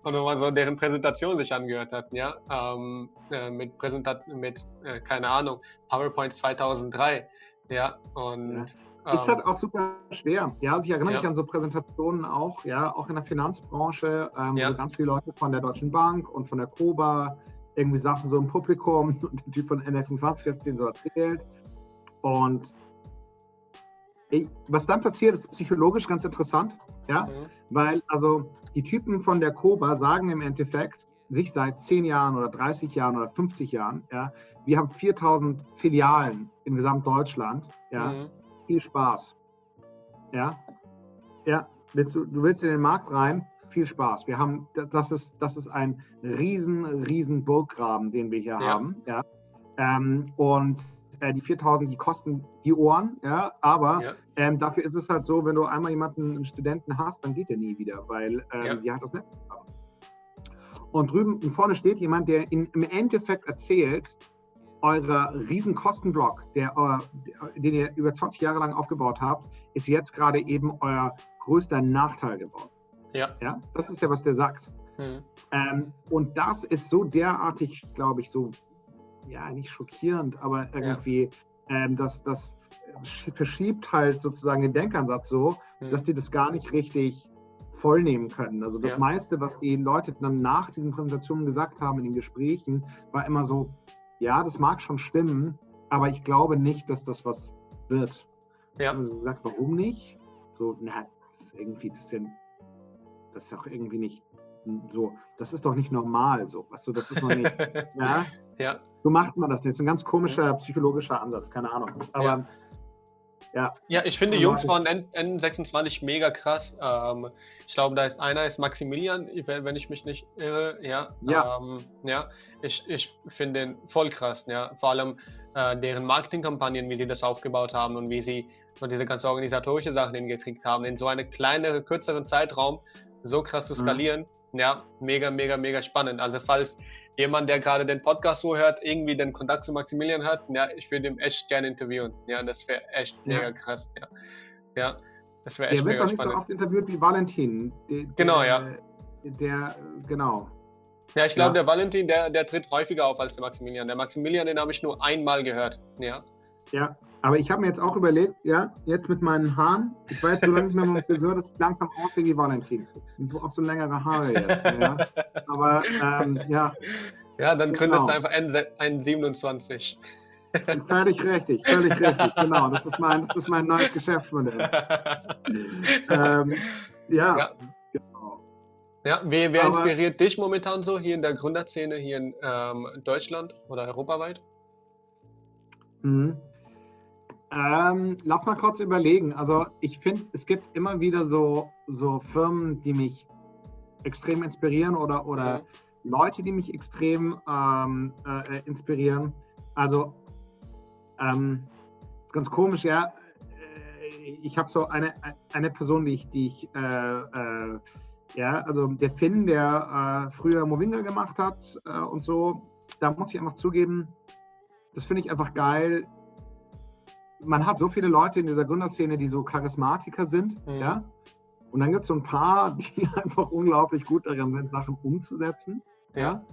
Und wenn man so deren Präsentation sich angehört hat, ja, ähm, äh, mit Präsentation, mit, äh, keine Ahnung, PowerPoint 2003, ja, und ja ist halt ähm, auch super schwer. Ja, also ich erinnere ja. mich an so Präsentationen auch, ja, auch in der Finanzbranche, ähm, ja. wo ganz viele Leute von der Deutschen Bank und von der Koba irgendwie saßen so im Publikum und der Typ von N26 hat es denen so erzählt. Und ey, was dann passiert, ist psychologisch ganz interessant, ja, mhm. weil also die Typen von der Koba sagen im Endeffekt, sich seit 10 Jahren oder 30 Jahren oder 50 Jahren, ja, wir haben 4000 Filialen in Gesamtdeutschland, ja, mhm viel Spaß. Ja, ja, willst du, du willst in den Markt rein, viel Spaß. Wir haben, das ist, das ist ein riesen, riesen Burggraben, den wir hier ja. haben. Ja. Ähm, und äh, die 4000, die kosten die Ohren, ja, aber ja. Ähm, dafür ist es halt so, wenn du einmal jemanden, einen Studenten hast, dann geht der nie wieder, weil ähm, ja. die hat das nicht. Und drüben vorne steht jemand, der in, im Endeffekt erzählt, euer Riesenkostenblock, der, äh, den ihr über 20 Jahre lang aufgebaut habt, ist jetzt gerade eben euer größter Nachteil geworden. Ja. ja. Das ist ja, was der sagt. Mhm. Ähm, und das ist so derartig, glaube ich, so, ja, nicht schockierend, aber irgendwie, ja. ähm, das, das verschiebt halt sozusagen den Denkansatz so, mhm. dass die das gar nicht richtig vollnehmen können. Also das ja. meiste, was die Leute dann nach diesen Präsentationen gesagt haben in den Gesprächen, war immer so, ja, das mag schon stimmen, aber ich glaube nicht, dass das was wird. Ja. Also gesagt, warum nicht? So, na, das ist irgendwie, das ist, ja, das ist auch irgendwie nicht so, das ist doch nicht normal so. Weißt du, das ist noch nicht, ja? ja. So macht man das nicht. Das ist ein ganz komischer psychologischer Ansatz, keine Ahnung. Aber ja. Ja, ja ich finde die Jungs von N N26 mega krass. Ähm, ich glaube, da ist einer, ist Maximilian, wenn ich mich nicht irre. Ja, ja. Ähm, ja ich, ich finde den voll krass. Ja, vor allem äh, deren Marketingkampagnen, wie sie das aufgebaut haben und wie sie so diese ganzen organisatorische Sachen hingekriegt haben, in so einem kleineren, kürzeren Zeitraum so krass zu mhm. skalieren. Mhm. Ja, mega, mega, mega spannend. Also falls jemand, der gerade den Podcast so hört, irgendwie den Kontakt zu Maximilian hat, ja, ich würde ihn echt gerne interviewen. Ja, das wäre echt ja. mega krass. Ja, ja das wäre echt mega spannend. Der wird doch nicht so oft interviewt wie Valentin. Der, genau, ja. Der, genau. Ja, ich glaube, ja. der Valentin, der, der tritt häufiger auf als der Maximilian. Der Maximilian, den habe ich nur einmal gehört. Ja. Ja, aber ich habe mir jetzt auch überlegt, ja, jetzt mit meinen Haaren, ich weiß so lange nicht mehr mit Friseur, dass ich langsam aussehe wie Valentin. Und du hast so längere Haare jetzt. Ja. Aber ähm, ja. Ja, dann gründest genau. du einfach ein 27. Völlig richtig, völlig richtig, genau. Das ist mein, das ist mein neues Geschäftsmodell. ähm, ja, ja. Genau. Ja, wer, wer inspiriert dich momentan so hier in der Gründerszene hier in ähm, Deutschland oder europaweit? Mhm. Ähm, lass mal kurz überlegen. Also ich finde, es gibt immer wieder so, so Firmen, die mich extrem inspirieren oder, oder mhm. Leute, die mich extrem ähm, äh, inspirieren. Also ähm, ist ganz komisch, ja. Äh, ich habe so eine, eine Person, die ich, die ich äh, äh, ja, also der Finn, der äh, früher Movinga gemacht hat äh, und so, da muss ich einfach zugeben, das finde ich einfach geil man hat so viele Leute in dieser Gründerszene, die so Charismatiker sind, mhm. ja. Und dann gibt es so ein paar, die einfach unglaublich gut darin sind, Sachen umzusetzen, ja.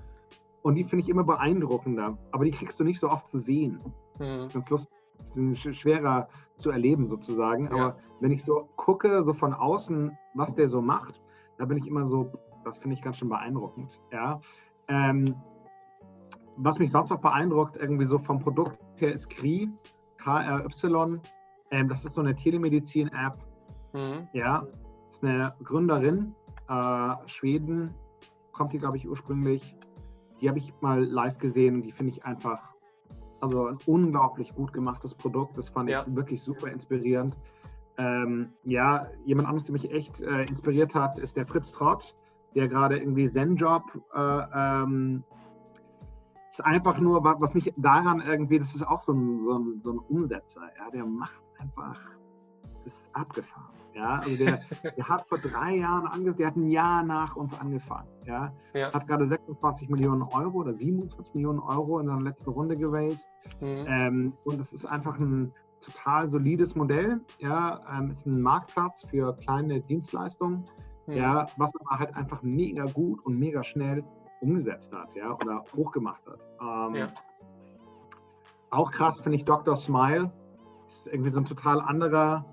Und die finde ich immer beeindruckender. Aber die kriegst du nicht so oft zu sehen. Mhm. Ganz lustig. Das ist schwerer zu erleben sozusagen. Ja. Aber wenn ich so gucke, so von außen, was der so macht, da bin ich immer so, das finde ich ganz schön beeindruckend. Ja. Ähm, was mich sonst auch beeindruckt, irgendwie so vom Produkt her, ist Kri. KRY. Ähm, das ist so eine Telemedizin-App. Mhm. Ja, ist eine Gründerin, äh, Schweden, kommt die, glaube ich, ursprünglich. Die habe ich mal live gesehen und die finde ich einfach, also ein unglaublich gut gemachtes Produkt. Das fand ja. ich wirklich super inspirierend. Ähm, ja, jemand anderes, der mich echt äh, inspiriert hat, ist der Fritz Trott, der gerade irgendwie Zen-Job äh, ähm, ist einfach nur, was mich daran irgendwie, das ist auch so ein, so ein, so ein Umsetzer, ja, der macht einfach, ist abgefahren. Ja, also der, der hat vor drei Jahren angefangen, der hat ein Jahr nach uns angefangen. Ja, ja. hat gerade 26 Millionen Euro oder 27 Millionen Euro in seiner letzten Runde geraced. Mhm. Ähm, und es ist einfach ein total solides Modell. Ja, ähm, ist ein Marktplatz für kleine Dienstleistungen. Mhm. Ja, was aber halt einfach mega gut und mega schnell umgesetzt hat, ja, oder hochgemacht hat. Ähm, ja. Auch krass finde ich Dr. Smile. Das ist irgendwie so ein total anderer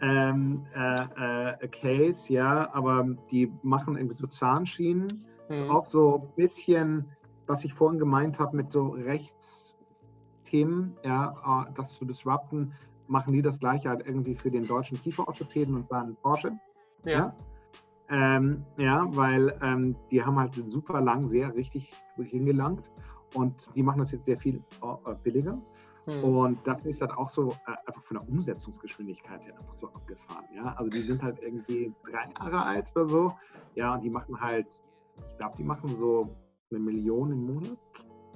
ähm, äh, äh, Case, ja, aber die machen irgendwie so Zahnschienen. Mhm. auch so ein bisschen, was ich vorhin gemeint habe mit so Rechtsthemen, ja, äh, das zu disrupten, machen die das gleiche halt irgendwie für den deutschen Kieferorthopäden und seinen Porsche. Ja. ja? Ähm, ja, weil ähm, die haben halt super lang sehr richtig hingelangt und die machen das jetzt sehr viel äh, billiger. Hm. Und das ist halt auch so äh, einfach von der Umsetzungsgeschwindigkeit her einfach so abgefahren. Ja, also die sind halt irgendwie drei Jahre alt oder so. Ja, und die machen halt, ich glaube, die machen so eine Million im Monat.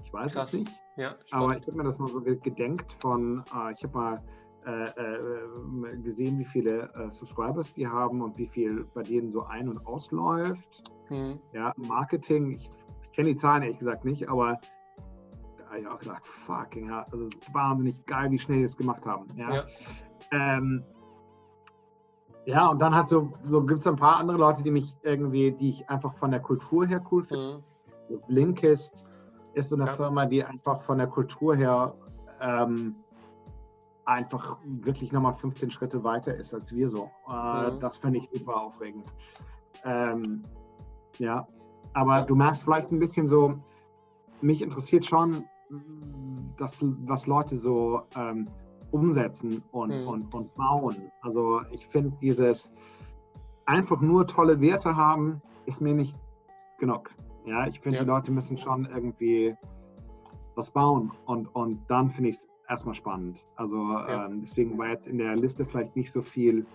Ich weiß Krass. es nicht. Ja, aber ich habe mir das mal so gedenkt von, äh, ich habe mal gesehen, wie viele äh, Subscribers die haben und wie viel bei denen so ein- und ausläuft. Hm. Ja, Marketing, ich, ich kenne die Zahlen ehrlich gesagt nicht, aber da habe ich auch gedacht, fucking hell, also wahnsinnig geil, wie schnell die es gemacht haben. Ja, ja. Ähm, ja und dann hat so, so gibt es ein paar andere Leute, die mich irgendwie, die ich einfach von der Kultur her cool finde. Mhm. Blinkist ist so eine ja. Firma, die einfach von der Kultur her ähm, einfach wirklich nochmal 15 Schritte weiter ist als wir so. Äh, mhm. Das finde ich super aufregend. Ähm, ja, aber ja. du merkst vielleicht ein bisschen so, mich interessiert schon, dass, was Leute so ähm, umsetzen und, mhm. und, und bauen. Also ich finde dieses einfach nur tolle Werte haben, ist mir nicht genug. Ja, ich finde, ja. die Leute müssen schon irgendwie was bauen und, und dann finde ich es erstmal spannend. Also ja. ähm, deswegen war jetzt in der Liste vielleicht nicht so viel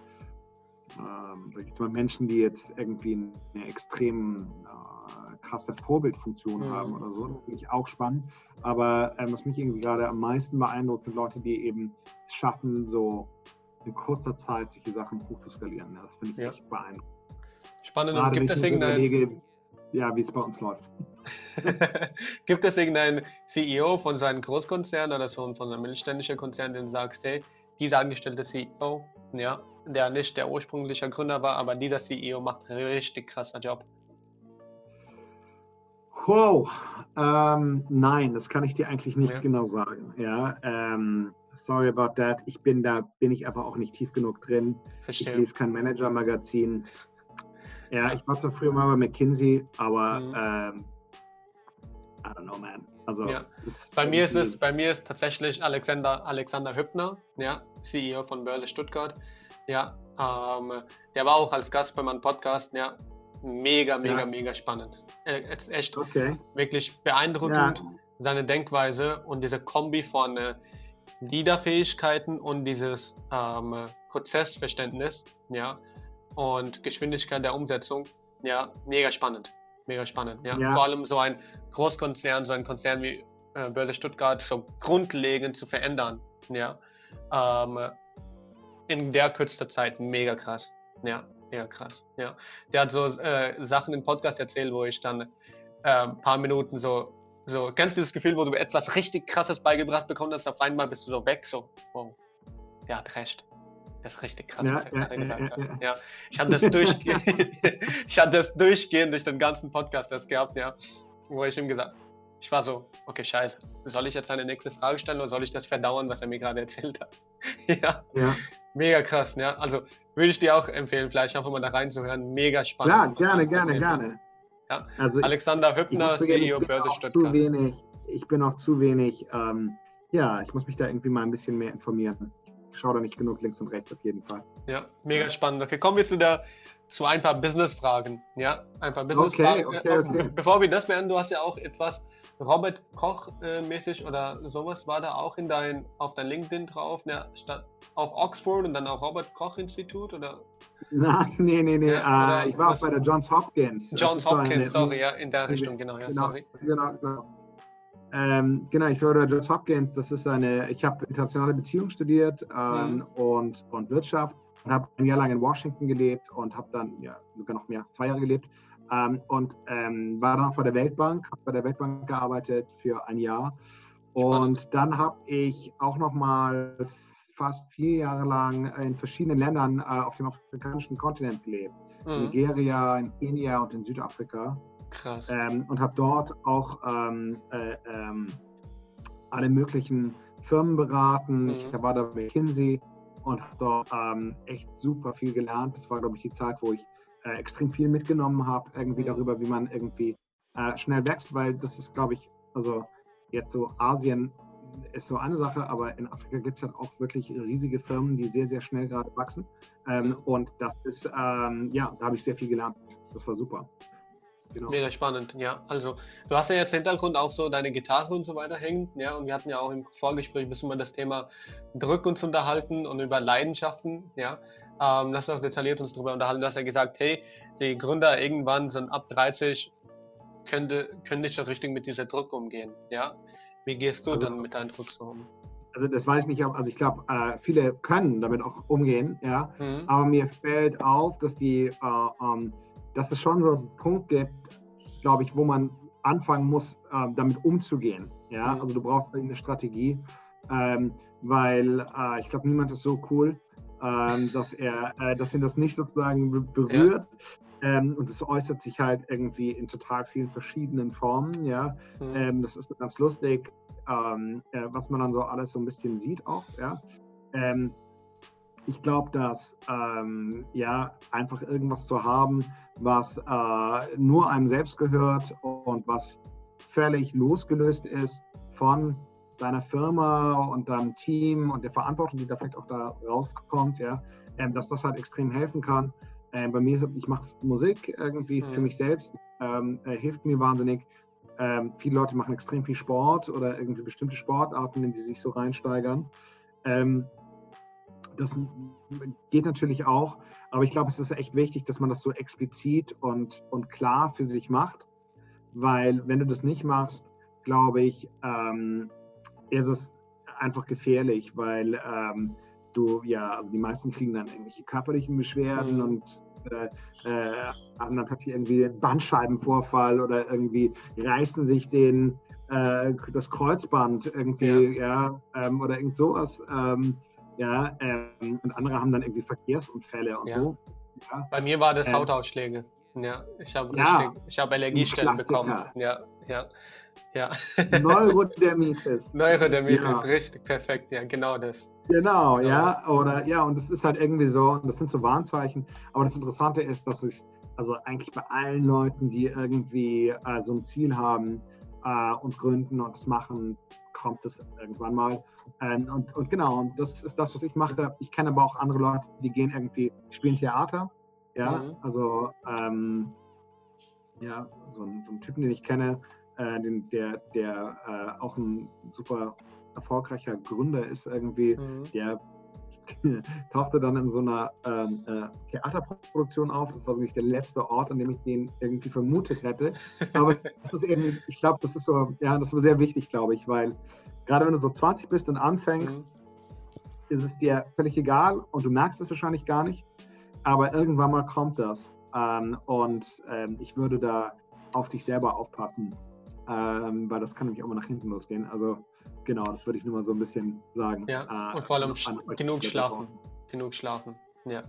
ähm, Menschen, die jetzt irgendwie eine extrem äh, krasse Vorbildfunktion mhm. haben oder so. Das finde ich auch spannend. Aber ähm, was mich irgendwie gerade am meisten beeindruckt, sind Leute, die eben es schaffen, so in kurzer Zeit solche Sachen hochzuskalieren. Ja, das finde ich ja. echt beeindruckend. Spannend. Und gibt es irgendein ja, wie es bei uns läuft. Gibt es irgendeinen CEO von so einem Großkonzern oder so von einem mittelständischen Konzern, den du sagst, hey, dieser angestellte CEO, ja, der nicht der ursprüngliche Gründer war, aber dieser CEO macht einen richtig krasser Job? Wow, ähm, nein, das kann ich dir eigentlich nicht ja. genau sagen. Ja, ähm, sorry about that. Ich bin da, bin ich aber auch nicht tief genug drin. Verstehe. Ich lese kein Manager-Magazin. Ja, ich war zwar früher mal bei McKinsey, aber mhm. ähm, I don't know, man. Also ja. bei mir ist es, bei mir ist tatsächlich Alexander Alexander Hübner, ja, CEO von Börse Stuttgart. Ja, ähm, der war auch als Gast bei meinem Podcast, ja, mega, mega, ja. mega spannend. Äh, echt okay. wirklich beeindruckend, ja. seine Denkweise und diese Kombi von äh, Leaderfähigkeiten und dieses ähm, Prozessverständnis, ja, und Geschwindigkeit der Umsetzung. Ja, mega spannend. Mega spannend. Ja. ja. Vor allem so ein Großkonzern, so ein Konzern wie äh, Börse Stuttgart so grundlegend zu verändern. Ja. Ähm, in der kürzester Zeit mega krass. Ja, mega krass. Ja. Der hat so äh, Sachen im Podcast erzählt, wo ich dann äh, ein paar Minuten so, so, kennst du das Gefühl, wo du etwas richtig krasses beigebracht bekommen hast, auf einmal bist du so weg, so, wow, der hat recht. Das ist richtig krass, ja, was er ja, gerade gesagt hat. Ja. Ich, hatte das durchgehend, ich hatte das durchgehend durch den ganzen Podcast das gehabt, ja. Wo ich ihm gesagt ich war so, okay, scheiße, soll ich jetzt eine nächste Frage stellen oder soll ich das verdauern, was er mir gerade erzählt hat? ja. ja. Mega krass, ja. Also würde ich dir auch empfehlen, vielleicht auch immer da reinzuhören. Mega spannend. Ja, gerne, gerne, gerne. Ja. Also Alexander Hübner, CEO Börse Stuttgart. Zu wenig, ich bin auch zu wenig, ähm, ja, ich muss mich da irgendwie mal ein bisschen mehr informieren schaue da nicht genug links und rechts auf jeden Fall. Ja, mega spannend. Okay, kommen wir zu der zu ein paar Business-Fragen. Ja, ein paar Business-Fragen. Okay, okay, okay. Bevor wir das beenden, du hast ja auch etwas Robert Koch-mäßig äh, oder sowas war da auch in dein, auf dein LinkedIn drauf, ne? Statt auch Oxford und dann auch Robert Koch-Institut oder? Nein, nee, nee, nee. Ja, uh, ich war auch bei der Johns Hopkins. Johns Hopkins, so eine, sorry, ja, in der Richtung, genau, ja, genau, sorry. Genau, genau. Ähm, genau, ich der Johns Hopkins. Das ist eine, ich habe internationale Beziehungen studiert ähm, mhm. und, und Wirtschaft und habe ein Jahr lang in Washington gelebt und habe dann ja, sogar noch mehr, zwei Jahre gelebt ähm, und ähm, war dann auch bei der Weltbank, habe bei der Weltbank gearbeitet für ein Jahr. Und dann habe ich auch noch mal fast vier Jahre lang in verschiedenen Ländern äh, auf dem afrikanischen Kontinent gelebt. Mhm. In Nigeria, in Kenia und in Südafrika. Krass. Ähm, und habe dort auch ähm, äh, ähm, alle möglichen Firmen beraten. Mhm. Ich war da bei McKinsey und habe dort ähm, echt super viel gelernt. Das war, glaube ich, die Zeit, wo ich äh, extrem viel mitgenommen habe, irgendwie mhm. darüber, wie man irgendwie äh, schnell wächst, weil das ist, glaube ich, also jetzt so Asien ist so eine Sache, aber in Afrika gibt es halt auch wirklich riesige Firmen, die sehr, sehr schnell gerade wachsen. Ähm, mhm. und das ist, ähm, ja, da habe ich sehr viel gelernt. Das war super. Genau. Mega spannend, ja. Also du hast ja jetzt im Hintergrund auch so deine Gitarre und so weiter hängen, ja, und wir hatten ja auch im Vorgespräch ein bisschen über das Thema Drück uns unterhalten und über Leidenschaften, ja. Ähm, lass uns auch detailliert uns darüber unterhalten. Du hast ja gesagt, hey, die Gründer irgendwann sind ab 30, könnte, können nicht so richtig mit dieser Druck umgehen, ja. Wie gehst du also, dann mit deinem Druck so um? Also das weiß ich nicht, also ich glaube, äh, viele können damit auch umgehen, ja. Mhm. Aber mir fällt auf, dass die, äh, ähm, dass es schon so einen Punkt gibt, glaube ich, wo man anfangen muss, äh, damit umzugehen. Ja, mhm. also du brauchst eine Strategie, ähm, weil äh, ich glaube, niemand ist so cool, ähm, dass er, äh, dass ihn das nicht sozusagen berührt. Ja. Ähm, und es äußert sich halt irgendwie in total vielen verschiedenen Formen. Ja, mhm. ähm, das ist ganz lustig, ähm, äh, was man dann so alles so ein bisschen sieht auch. Ja, ähm, ich glaube, dass ähm, ja einfach irgendwas zu haben, was äh, nur einem selbst gehört und was völlig losgelöst ist von deiner Firma und deinem Team und der Verantwortung, die da vielleicht auch da rauskommt, ja, ähm, dass das halt extrem helfen kann. Ähm, bei mir, ich mache Musik irgendwie mhm. für mich selbst, ähm, äh, hilft mir wahnsinnig. Ähm, viele Leute machen extrem viel Sport oder irgendwie bestimmte Sportarten, in die sich so reinsteigern. Das geht natürlich auch, aber ich glaube, es ist echt wichtig, dass man das so explizit und, und klar für sich macht, weil wenn du das nicht machst, glaube ich, ähm, ist es einfach gefährlich, weil ähm, du, ja, also die meisten kriegen dann irgendwelche körperlichen Beschwerden mhm. und äh, äh, haben dann plötzlich irgendwie einen Bandscheibenvorfall oder irgendwie reißen sich den, äh, das Kreuzband irgendwie, ja, ja ähm, oder irgend sowas. Ähm, ja, ähm, und andere haben dann irgendwie Verkehrsunfälle und ja. so. Ja. Bei mir war das ähm, Hautausschläge. Ja, ich habe ja, ich habe Allergiestellen bekommen. Ja, ja. Ja. Neurodermitis. Neurodermitis, ja. richtig, perfekt, ja, genau das. Genau, genau ja, das. oder ja, und das ist halt irgendwie so, das sind so Warnzeichen. Aber das Interessante ist, dass ich, also eigentlich bei allen Leuten, die irgendwie äh, so ein Ziel haben äh, und gründen und das machen, kommt es irgendwann mal. Ähm, und, und genau, und das ist das, was ich mache. Ich kenne aber auch andere Leute, die gehen irgendwie, spielen Theater. Ja, mhm. also ähm, ja, so ein, so ein Typen, den ich kenne, äh, den, der, der äh, auch ein super erfolgreicher Gründer ist irgendwie, mhm. der tauchte dann in so einer ähm, äh, Theaterproduktion auf. Das war wirklich der letzte Ort, an dem ich den irgendwie vermutet hätte. Aber das ist eben, ich glaube, das ist so, ja, das war sehr wichtig, glaube ich, weil gerade wenn du so 20 bist und anfängst, mhm. ist es dir völlig egal und du merkst es wahrscheinlich gar nicht. Aber irgendwann mal kommt das. Ähm, und ähm, ich würde da auf dich selber aufpassen ähm, weil das kann nämlich auch mal nach hinten losgehen. Also genau, das würde ich nur mal so ein bisschen sagen. Ja, äh, und vor allem sch genug schlafen. Genug schlafen, ja.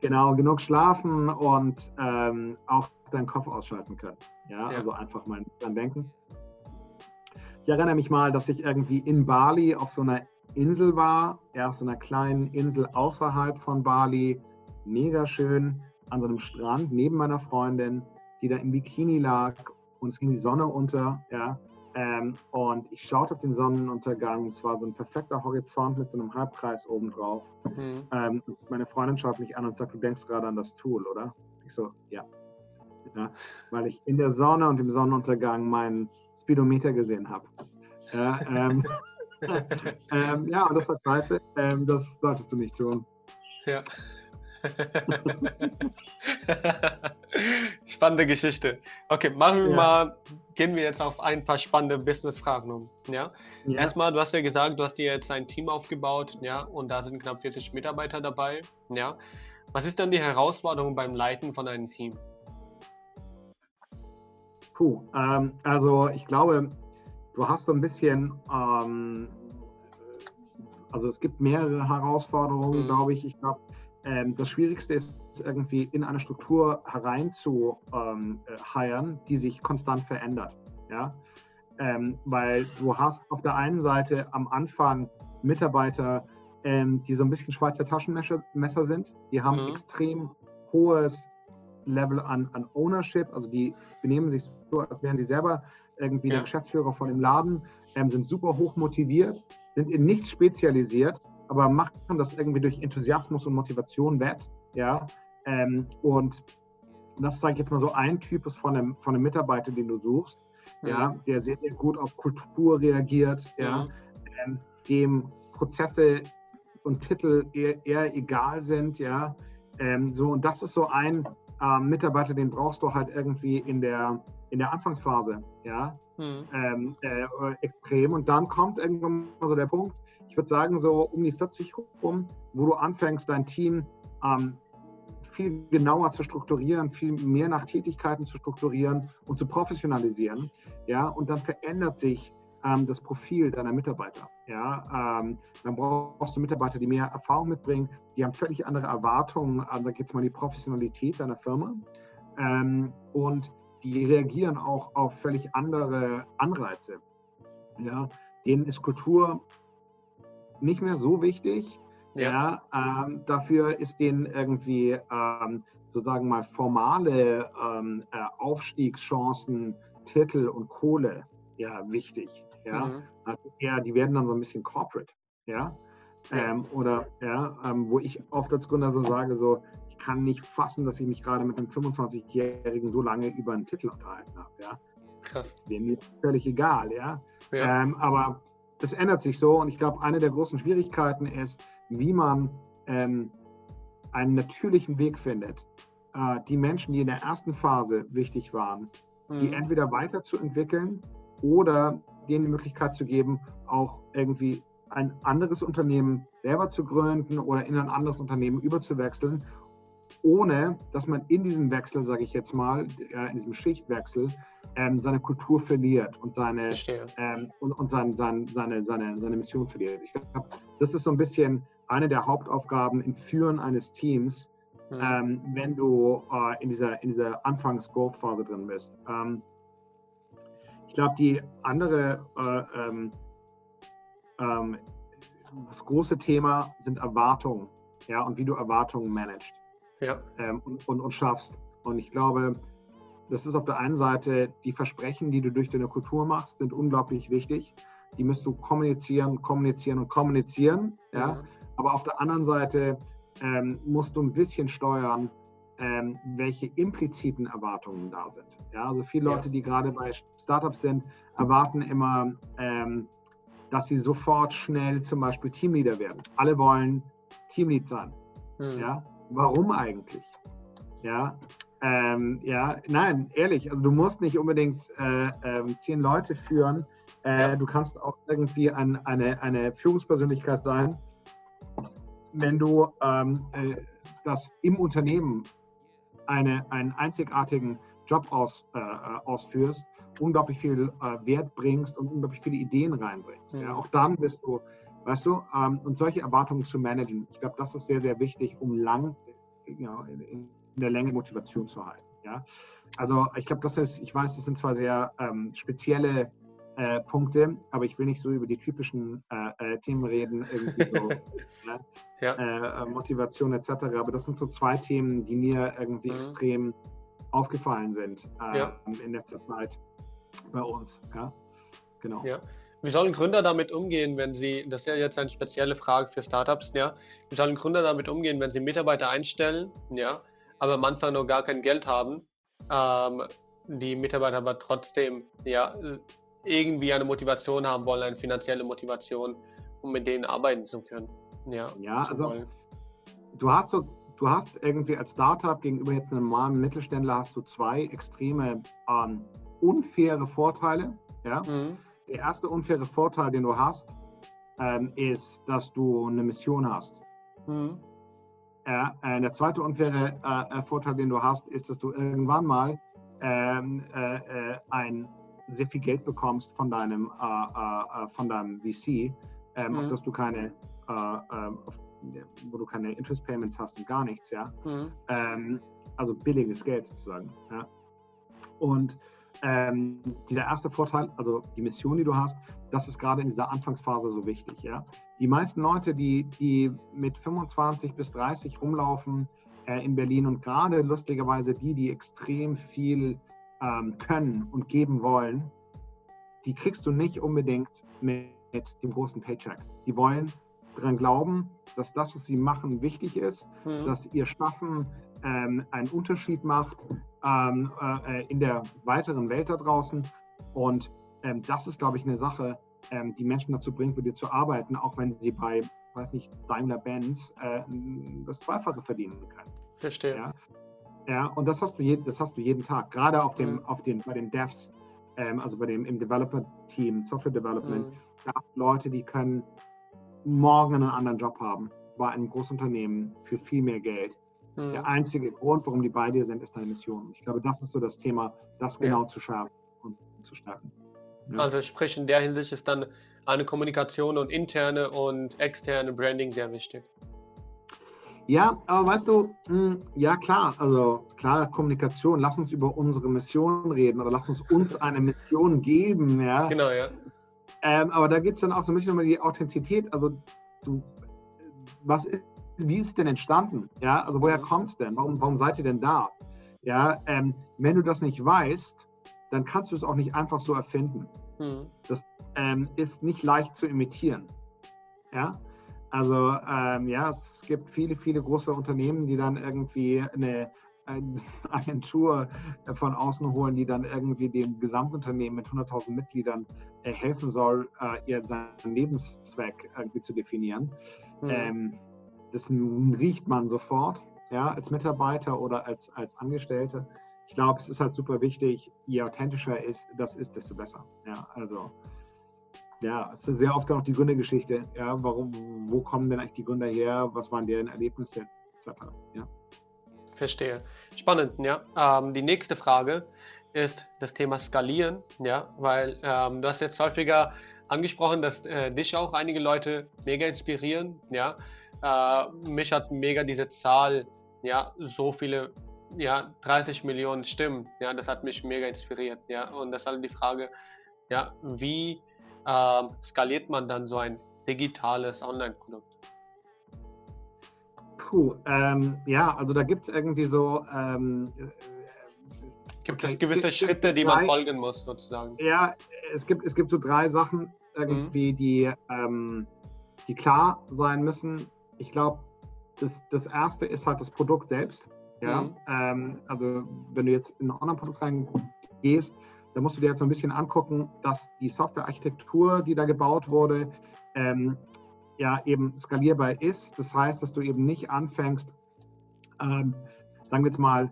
Genau, genug schlafen und ähm, auch deinen Kopf ausschalten können. Ja, ja. also einfach mal dran denken. Ich erinnere mich mal, dass ich irgendwie in Bali auf so einer Insel war, ja, auf so einer kleinen Insel außerhalb von Bali, mega schön, an so einem Strand neben meiner Freundin, die da im Bikini lag und es ging die Sonne unter, ja. Ähm, und ich schaute auf den Sonnenuntergang. Es war so ein perfekter Horizont mit so einem Halbkreis obendrauf. Mhm. Ähm, meine Freundin schaut mich an und sagt, du denkst gerade an das Tool, oder? Ich so, ja. ja. Weil ich in der Sonne und im Sonnenuntergang meinen Speedometer gesehen habe. Ja, ähm, ähm, ja, und das war scheiße. Ähm, das solltest du nicht tun. Ja. Spannende Geschichte. Okay, machen wir ja. mal, gehen wir jetzt auf ein paar spannende Business-Fragen um. Ja? ja? Erstmal, du hast ja gesagt, du hast dir jetzt ein Team aufgebaut, ja, und da sind knapp 40 Mitarbeiter dabei. Ja. Was ist dann die Herausforderung beim Leiten von einem Team? Puh, ähm, also ich glaube, du hast so ein bisschen, ähm, also es gibt mehrere Herausforderungen, mhm. glaube ich. Ich glaube, ähm, das Schwierigste ist irgendwie in eine Struktur hereinzuheiern, ähm, die sich konstant verändert. Ja? Ähm, weil du hast auf der einen Seite am Anfang Mitarbeiter, ähm, die so ein bisschen Schweizer Taschenmesser sind. Die haben mhm. extrem hohes Level an, an Ownership, also die benehmen sich so, als wären sie selber irgendwie ja. der Geschäftsführer von dem Laden, ähm, sind super hoch motiviert, sind in nichts spezialisiert, aber machen das irgendwie durch Enthusiasmus und Motivation wett. Ja? Ähm, und das ich jetzt mal so, ein Typus von einem, von einem Mitarbeiter, den du suchst, mhm. ja, der sehr, sehr gut auf Kultur reagiert, ja, mhm. ähm, dem Prozesse und Titel eher, eher egal sind, ja. Ähm, so, und das ist so ein ähm, Mitarbeiter, den brauchst du halt irgendwie in der, in der Anfangsphase, ja, mhm. ähm, äh, extrem. Und dann kommt irgendwann mal so der Punkt, ich würde sagen, so um die 40 rum, wo du anfängst, dein Team ähm, viel genauer zu strukturieren, viel mehr nach Tätigkeiten zu strukturieren und zu professionalisieren. Ja, und dann verändert sich ähm, das Profil deiner Mitarbeiter. Ja, ähm, dann brauchst du Mitarbeiter, die mehr Erfahrung mitbringen, die haben völlig andere Erwartungen an, sag jetzt mal, die Professionalität deiner Firma. Ähm, und die reagieren auch auf völlig andere Anreize. Ja, denen ist Kultur nicht mehr so wichtig. Ja, ja ähm, dafür ist denen irgendwie ähm, sozusagen mal formale ähm, äh, Aufstiegschancen, Titel und Kohle ja wichtig. Ja, mhm. also eher, die werden dann so ein bisschen corporate. Ja, ähm, oder ja, ähm, wo ich oft als Gründer so sage, so ich kann nicht fassen, dass ich mich gerade mit einem 25-Jährigen so lange über einen Titel unterhalten habe. Ja, krass. Mir völlig egal. Ja, ja. Ähm, aber das ändert sich so und ich glaube, eine der großen Schwierigkeiten ist, wie man ähm, einen natürlichen Weg findet, äh, die Menschen, die in der ersten Phase wichtig waren, mhm. die entweder weiterzuentwickeln oder denen die Möglichkeit zu geben, auch irgendwie ein anderes Unternehmen selber zu gründen oder in ein anderes Unternehmen überzuwechseln, ohne dass man in diesem Wechsel, sage ich jetzt mal, äh, in diesem Schichtwechsel, ähm, seine Kultur verliert und seine ähm, und, und sein, sein, seine, seine, seine Mission verliert. Ich glaube, das ist so ein bisschen eine der Hauptaufgaben im Führen eines Teams, mhm. ähm, wenn du äh, in dieser, in dieser Anfangs-Growth-Phase drin bist. Ähm, ich glaube, die andere, äh, ähm, ähm, das große Thema sind Erwartungen, ja, und wie du Erwartungen managst ja. Ähm, und, und, und schaffst. Und ich glaube, das ist auf der einen Seite die Versprechen, die du durch deine Kultur machst, sind unglaublich wichtig. Die musst du kommunizieren, kommunizieren und kommunizieren. Ja? Mhm. Aber auf der anderen Seite ähm, musst du ein bisschen steuern, ähm, welche impliziten Erwartungen da sind. Ja, also viele Leute, ja. die gerade bei Startups sind, erwarten immer, ähm, dass sie sofort schnell zum Beispiel Teamleader werden. Alle wollen Teamlead sein. Mhm. Ja, warum eigentlich? Ja, ähm, ja, nein, ehrlich, also du musst nicht unbedingt äh, äh, zehn Leute führen. Äh, ja. Du kannst auch irgendwie ein, eine, eine Führungspersönlichkeit sein, wenn du ähm, äh, das im Unternehmen eine, einen einzigartigen Job aus, äh, ausführst, unglaublich viel äh, Wert bringst und unglaublich viele Ideen reinbringst. Mhm. Ja, auch dann bist du, weißt du, ähm, und solche Erwartungen zu managen, ich glaube, das ist sehr, sehr wichtig, um lang ja, in, der Länge Motivation zu halten. Ja? Also ich glaube, das ist, ich weiß, das sind zwar sehr ähm, spezielle äh, Punkte, aber ich will nicht so über die typischen äh, äh, Themen reden, irgendwie so ne? ja. Äh, Motivation etc. Aber das sind so zwei Themen, die mir irgendwie mhm. extrem aufgefallen sind ja. in letzter Zeit bei uns. Ja? genau. Ja. Wie sollen Gründer damit umgehen, wenn sie, das ist ja jetzt eine spezielle Frage für Startups, ja, wie sollen Gründer damit umgehen, wenn sie Mitarbeiter einstellen, ja, aber am Anfang noch gar kein Geld haben, ähm, die Mitarbeiter aber trotzdem, ja, irgendwie eine Motivation haben wollen, eine finanzielle Motivation, um mit denen arbeiten zu können. Ja, ja also wollen. du hast so, du hast irgendwie als Startup gegenüber jetzt einem normalen Mittelständler hast du zwei extreme ähm, unfaire Vorteile. Ja? Mhm. Der erste unfaire Vorteil, den du hast, ähm, ist, dass du eine Mission hast. Mhm. Äh, der zweite unfaire äh, äh, Vorteil, den du hast, ist, dass du irgendwann mal ähm, äh, äh ein sehr viel Geld bekommst von deinem, äh, von deinem VC, ähm, mhm. auf das du keine, auf, wo du keine Interest Payments hast und gar nichts, ja. Mhm. Ähm, also billiges Geld sozusagen. Ja? Und ähm, dieser erste Vorteil, also die Mission, die du hast, das ist gerade in dieser Anfangsphase so wichtig. Ja? Die meisten Leute, die, die mit 25 bis 30 rumlaufen äh, in Berlin und gerade lustigerweise die, die extrem viel ähm, können und geben wollen, die kriegst du nicht unbedingt mit, mit dem großen Paycheck. Die wollen daran glauben, dass das, was sie machen, wichtig ist, mhm. dass ihr Schaffen ähm, einen Unterschied macht ähm, äh, in der weiteren Welt da draußen. Und ähm, das ist, glaube ich, eine Sache, ähm, die Menschen dazu bringt, mit dir zu arbeiten, auch wenn sie bei, weiß nicht, Daimler-Benz äh, das Zweifache verdienen können. Verstehe. Ja, ja und das hast du, je, das hast du jeden Tag, gerade auf dem, mhm. auf den, bei den Devs, ähm, also bei dem im Developer-Team, Software Development, mhm. da Leute, die können morgen einen anderen Job haben bei einem Großunternehmen für viel mehr Geld. Mhm. Der einzige Grund, warum die bei dir sind, ist deine Mission. Ich glaube, das ist so das Thema, das genau ja. zu schärfen und zu stärken. Ja. Also sprich, in der Hinsicht ist dann eine Kommunikation und interne und externe Branding sehr wichtig. Ja, aber weißt du, mh, hm, ja klar, also klar, Kommunikation, lass uns über unsere Mission reden oder lass uns uns eine Mission geben, ja. Genau, ja. Ähm, aber da geht es dann auch so ein bisschen um die Authentizität. Also du, was ist wie ist es denn entstanden? Ja, also woher mhm. kommt es denn? Warum, warum seid ihr denn da? Ja, ähm, wenn du das nicht weißt, dann kannst du es auch nicht einfach so erfinden. Mhm. Das ähm, ist nicht leicht zu imitieren. Ja, also ähm, ja, es gibt viele, viele große Unternehmen, die dann irgendwie eine, eine Agentur von außen holen, die dann irgendwie dem Gesamtunternehmen mit 100.000 Mitgliedern äh, helfen soll, äh, ihr seinen Lebenszweck irgendwie zu definieren. Mhm. Ähm, das riecht man sofort, ja, als Mitarbeiter oder als, als Angestellte. Ich glaube, es ist halt super wichtig, je authentischer ist, das ist, desto besser. Ja, also ja, es ist sehr oft auch die Gründergeschichte. Ja, warum, wo kommen denn eigentlich die Gründer her? Was waren deren Erlebnisse. Ja. Verstehe. Spannend, ja. Ähm, die nächste Frage ist das Thema Skalieren, ja, weil ähm, du hast jetzt häufiger angesprochen, dass äh, dich auch einige Leute mega inspirieren, ja. Äh, mich hat mega diese Zahl, ja, so viele, ja, 30 Millionen Stimmen, ja, das hat mich mega inspiriert, ja. Und deshalb die Frage, ja, wie äh, skaliert man dann so ein digitales Online-Produkt? Puh, ähm, ja, also da gibt es irgendwie so. Ähm, gibt es gewisse Schritte, die man folgen muss, sozusagen? Ja, es gibt, es gibt so drei Sachen irgendwie, mhm. die, ähm, die klar sein müssen ich glaube, das, das erste ist halt das Produkt selbst. Ja? Mhm. Ähm, also wenn du jetzt in ein Online-Produkt reingehst, dann musst du dir jetzt so ein bisschen angucken, dass die Softwarearchitektur, die da gebaut wurde, ähm, ja eben skalierbar ist. Das heißt, dass du eben nicht anfängst, ähm, sagen wir jetzt mal,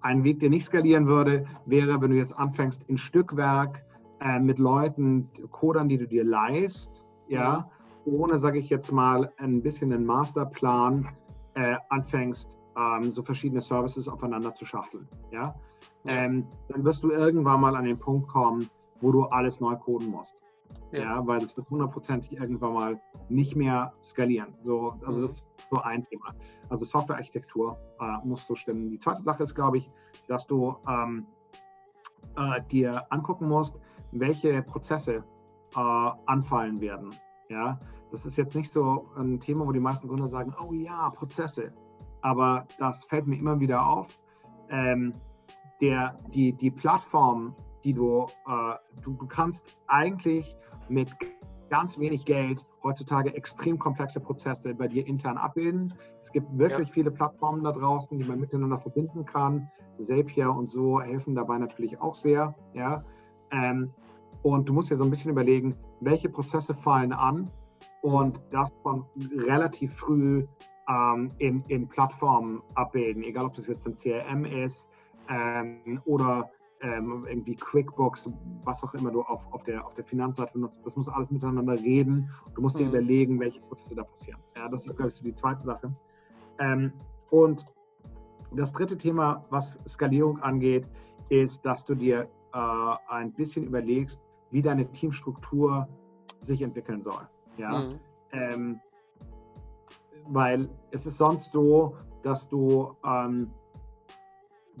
ein Weg, der nicht skalieren würde, wäre, wenn du jetzt anfängst in Stückwerk äh, mit Leuten, Codern, die du dir leist, ja, mhm ohne, sage ich jetzt mal, ein bisschen einen Masterplan äh, anfängst, ähm, so verschiedene Services aufeinander zu schachteln. Ja? Ähm, dann wirst du irgendwann mal an den Punkt kommen, wo du alles neu coden musst. Ja, ja weil das wird hundertprozentig irgendwann mal nicht mehr skalieren. So, also mhm. das ist so ein Thema. Also Softwarearchitektur äh, muss so stimmen. Die zweite Sache ist, glaube ich, dass du ähm, äh, dir angucken musst, welche Prozesse äh, anfallen werden. Ja, das ist jetzt nicht so ein Thema, wo die meisten Gründer sagen, oh ja, Prozesse. Aber das fällt mir immer wieder auf. Ähm, der, die, die Plattform die du, äh, du, du kannst eigentlich mit ganz wenig Geld heutzutage extrem komplexe Prozesse bei dir intern abbilden. Es gibt wirklich ja. viele Plattformen da draußen, die man miteinander verbinden kann. Zapier und so helfen dabei natürlich auch sehr. Ja? Ähm, und du musst dir so ein bisschen überlegen, welche Prozesse fallen an und das von relativ früh ähm, in, in Plattformen abbilden, egal ob das jetzt ein CRM ist ähm, oder ähm, irgendwie QuickBooks, was auch immer du auf, auf, der, auf der Finanzseite nutzt, das muss alles miteinander reden. Du musst dir mhm. überlegen, welche Prozesse da passieren. Ja, das ist, glaube ich, so die zweite Sache. Ähm, und das dritte Thema, was Skalierung angeht, ist, dass du dir äh, ein bisschen überlegst, wie deine Teamstruktur sich entwickeln soll. Ja? Mhm. Ähm, weil es ist sonst so, dass du ähm,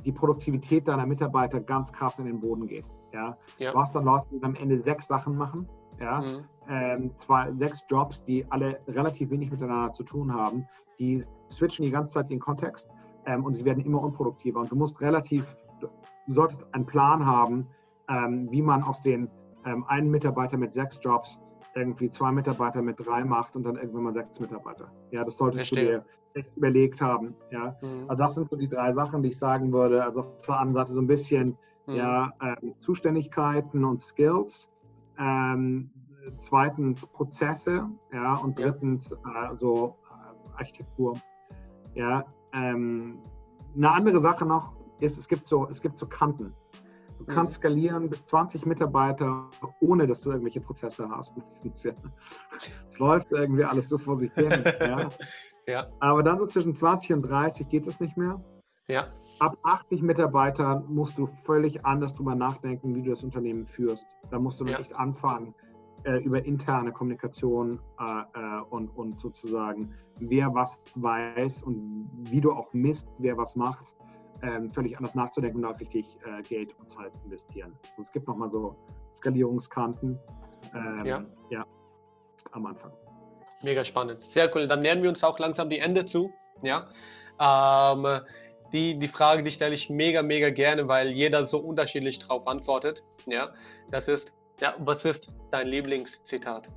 die Produktivität deiner Mitarbeiter ganz krass in den Boden geht. Ja? ja. Du hast dann Leute, die am Ende sechs Sachen machen, ja? Mhm. Ähm, zwei, sechs Jobs, die alle relativ wenig miteinander zu tun haben. Die switchen die ganze Zeit den Kontext ähm, und sie werden immer unproduktiver. Und du musst relativ, du solltest einen Plan haben, ähm, wie man aus den ähm, einen Mitarbeiter mit sechs Jobs irgendwie zwei Mitarbeiter mit drei macht und dann irgendwann mal sechs Mitarbeiter. Ja, das solltest Verstehe. du dir echt überlegt haben. Ja, mhm. also das sind so die drei Sachen, die ich sagen würde. Also auf der anderen Seite so ein bisschen mhm. ja, ähm, Zuständigkeiten und Skills. Ähm, zweitens Prozesse, ja, und drittens ja. Äh, so äh, Architektur. Ja, ähm, eine andere Sache noch ist, es gibt so, es gibt so Kanten. Du mhm. kannst skalieren bis 20 Mitarbeiter, ohne dass du irgendwelche Prozesse hast. Es läuft irgendwie alles so vor sich hin. Ja. ja. Aber dann so zwischen 20 und 30 geht es nicht mehr. Ja. Ab 80 Mitarbeitern musst du völlig anders drüber nachdenken, wie du das Unternehmen führst. Da musst du ja. echt anfangen, äh, über interne Kommunikation äh, äh, und, und sozusagen, wer was weiß und wie du auch misst, wer was macht ähm, völlig anders nachzudenken und auch richtig äh, Geld und Zeit investieren. Also es gibt nochmal so Skalierungskanten ähm, ja. ja. am Anfang. Mega spannend. Sehr cool. Dann nähern wir uns auch langsam die Ende zu. Ja. Ähm, die, die Frage, die stelle ich mega, mega gerne, weil jeder so unterschiedlich darauf antwortet. Ja. Das ist, ja, was ist dein Lieblingszitat?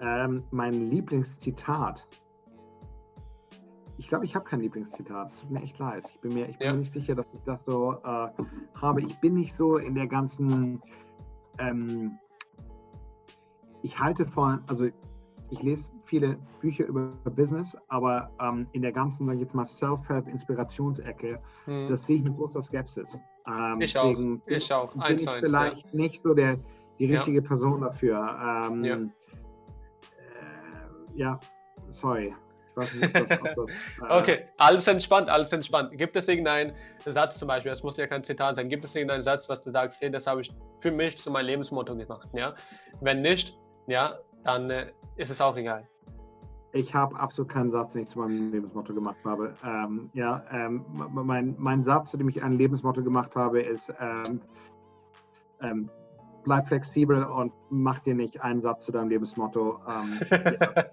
Ähm, mein Lieblingszitat. Ich glaube, ich habe kein Lieblingszitat. Es tut mir echt leid. Ich bin mir, ich bin ja. mir nicht sicher, dass ich das so äh, habe. Ich bin nicht so in der ganzen. Ähm, ich halte von, also ich lese viele Bücher über Business, aber ähm, in der ganzen, sage ich jetzt mal, Self-Help-Inspirationsecke, hm. das sehe ich mit großer Skepsis. Ähm, ich auch. Ich auch. Bin eins, ich eins, vielleicht ja. nicht so der, die richtige ja. Person dafür. Ähm, ja. Äh, ja, sorry. Nicht, das, das, äh okay, alles entspannt, alles entspannt. Gibt es irgendeinen Satz zum Beispiel, das muss ja kein Zitat sein, gibt es irgendeinen Satz, was du sagst, hey, das habe ich für mich zu meinem Lebensmotto gemacht, ja? Wenn nicht, ja, dann äh, ist es auch egal. Ich habe absolut keinen Satz, den ich zu meinem Lebensmotto gemacht habe. Ähm, ja, ähm, mein, mein Satz, zu dem ich ein Lebensmotto gemacht habe, ist ähm, ähm bleib flexibel und mach dir nicht einen Satz zu deinem Lebensmotto. Ähm, ja.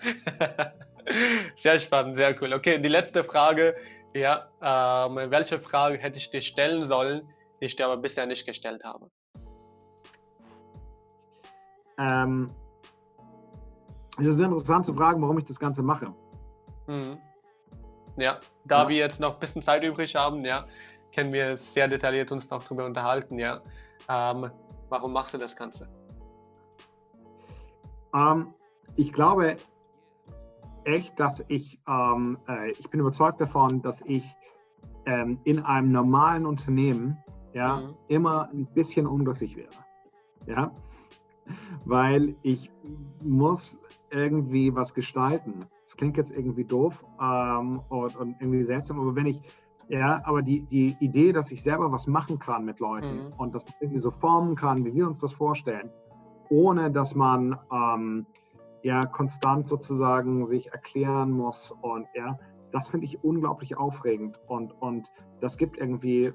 Sehr spannend, sehr cool. Okay, die letzte Frage. Ja, ähm, welche Frage hätte ich dir stellen sollen, die ich dir aber bisher nicht gestellt habe? Ähm, es ist interessant zu fragen, warum ich das Ganze mache. Mhm. Ja, da ja. wir jetzt noch ein bisschen Zeit übrig haben, ja, können wir sehr detailliert uns noch darüber unterhalten, ja. Ähm, warum machst du das Ganze? Ähm, ich glaube, echt, dass ich, ähm, äh, ich bin überzeugt davon, dass ich ähm, in einem normalen Unternehmen ja, mhm. immer ein bisschen unglücklich wäre. Ja? Weil ich muss irgendwie was gestalten. Das klingt jetzt irgendwie doof ähm, und, und, irgendwie seltsam, aber wenn ich, ja, aber die, die Idee, dass ich selber was machen kann mit Leuten mhm. und das irgendwie so formen kann, wie wir uns das vorstellen, ohne dass man ähm, ja konstant sozusagen sich erklären muss und ja, das finde ich unglaublich aufregend und, und das gibt irgendwie, äh,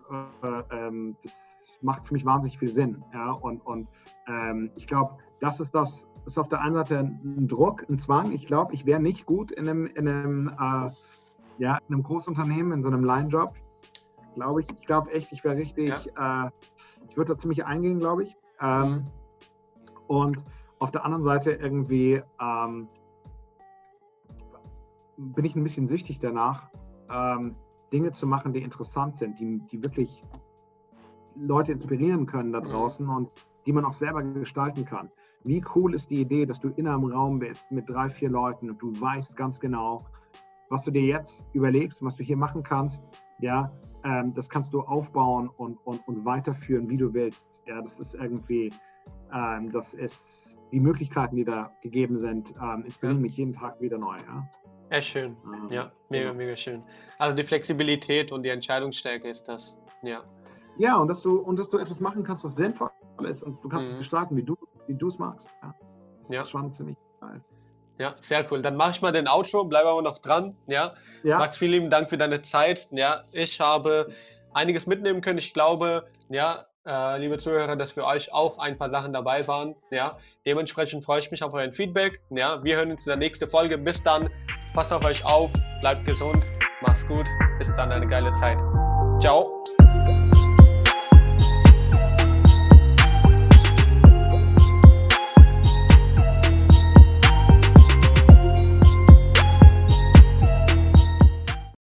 ähm, das macht für mich wahnsinnig viel Sinn. Ja? Und, und ähm, ich glaube, das ist das, ist auf der einen Seite ein Druck, ein Zwang. Ich glaube, ich wäre nicht gut in einem, in einem, äh, ja, in einem Großunternehmen, in so einem Line-Job. glaube ich. Ich glaube echt, ich wäre richtig, ja. äh, ich würde da ziemlich eingehen, glaube ich. Ähm, mhm. Und auf der anderen Seite irgendwie ähm, bin ich ein bisschen süchtig danach, ähm, Dinge zu machen, die interessant sind, die, die wirklich Leute inspirieren können da mhm. draußen und die man auch selber gestalten kann. Wie cool ist die Idee, dass du in einem Raum bist mit drei, vier Leuten und du weißt ganz genau, was du dir jetzt überlegst, was du hier machen kannst. Ja, ähm, das kannst du aufbauen und, und, und weiterführen, wie du willst. Ja, das ist irgendwie, ähm, das ist die Möglichkeiten, die da gegeben sind, ähm, inspirieren ja. mich jeden Tag wieder neu. Ja. Echt schön. Ja, mega, genau. mega schön. Also die Flexibilität und die Entscheidungsstärke ist das. Ja. Ja, und dass du, und dass du etwas machen kannst, was sinnvoll ist und du kannst mhm. es gestalten, wie du wie es magst. Ja. Das ja. ist schon ziemlich geil. Ja, sehr cool. Dann mache ich mal den Outro, bleibe aber noch dran. Ja. ja. Max, vielen lieben Dank für deine Zeit. Ja, ich habe einiges mitnehmen können. Ich glaube, ja, äh, liebe Zuhörer, dass für euch auch ein paar Sachen dabei waren. Ja, dementsprechend freue ich mich auf euer Feedback. Ja, wir hören uns in der nächsten Folge. Bis dann. Passt auf euch auf, bleibt gesund, macht's gut, bis dann eine geile Zeit. Ciao.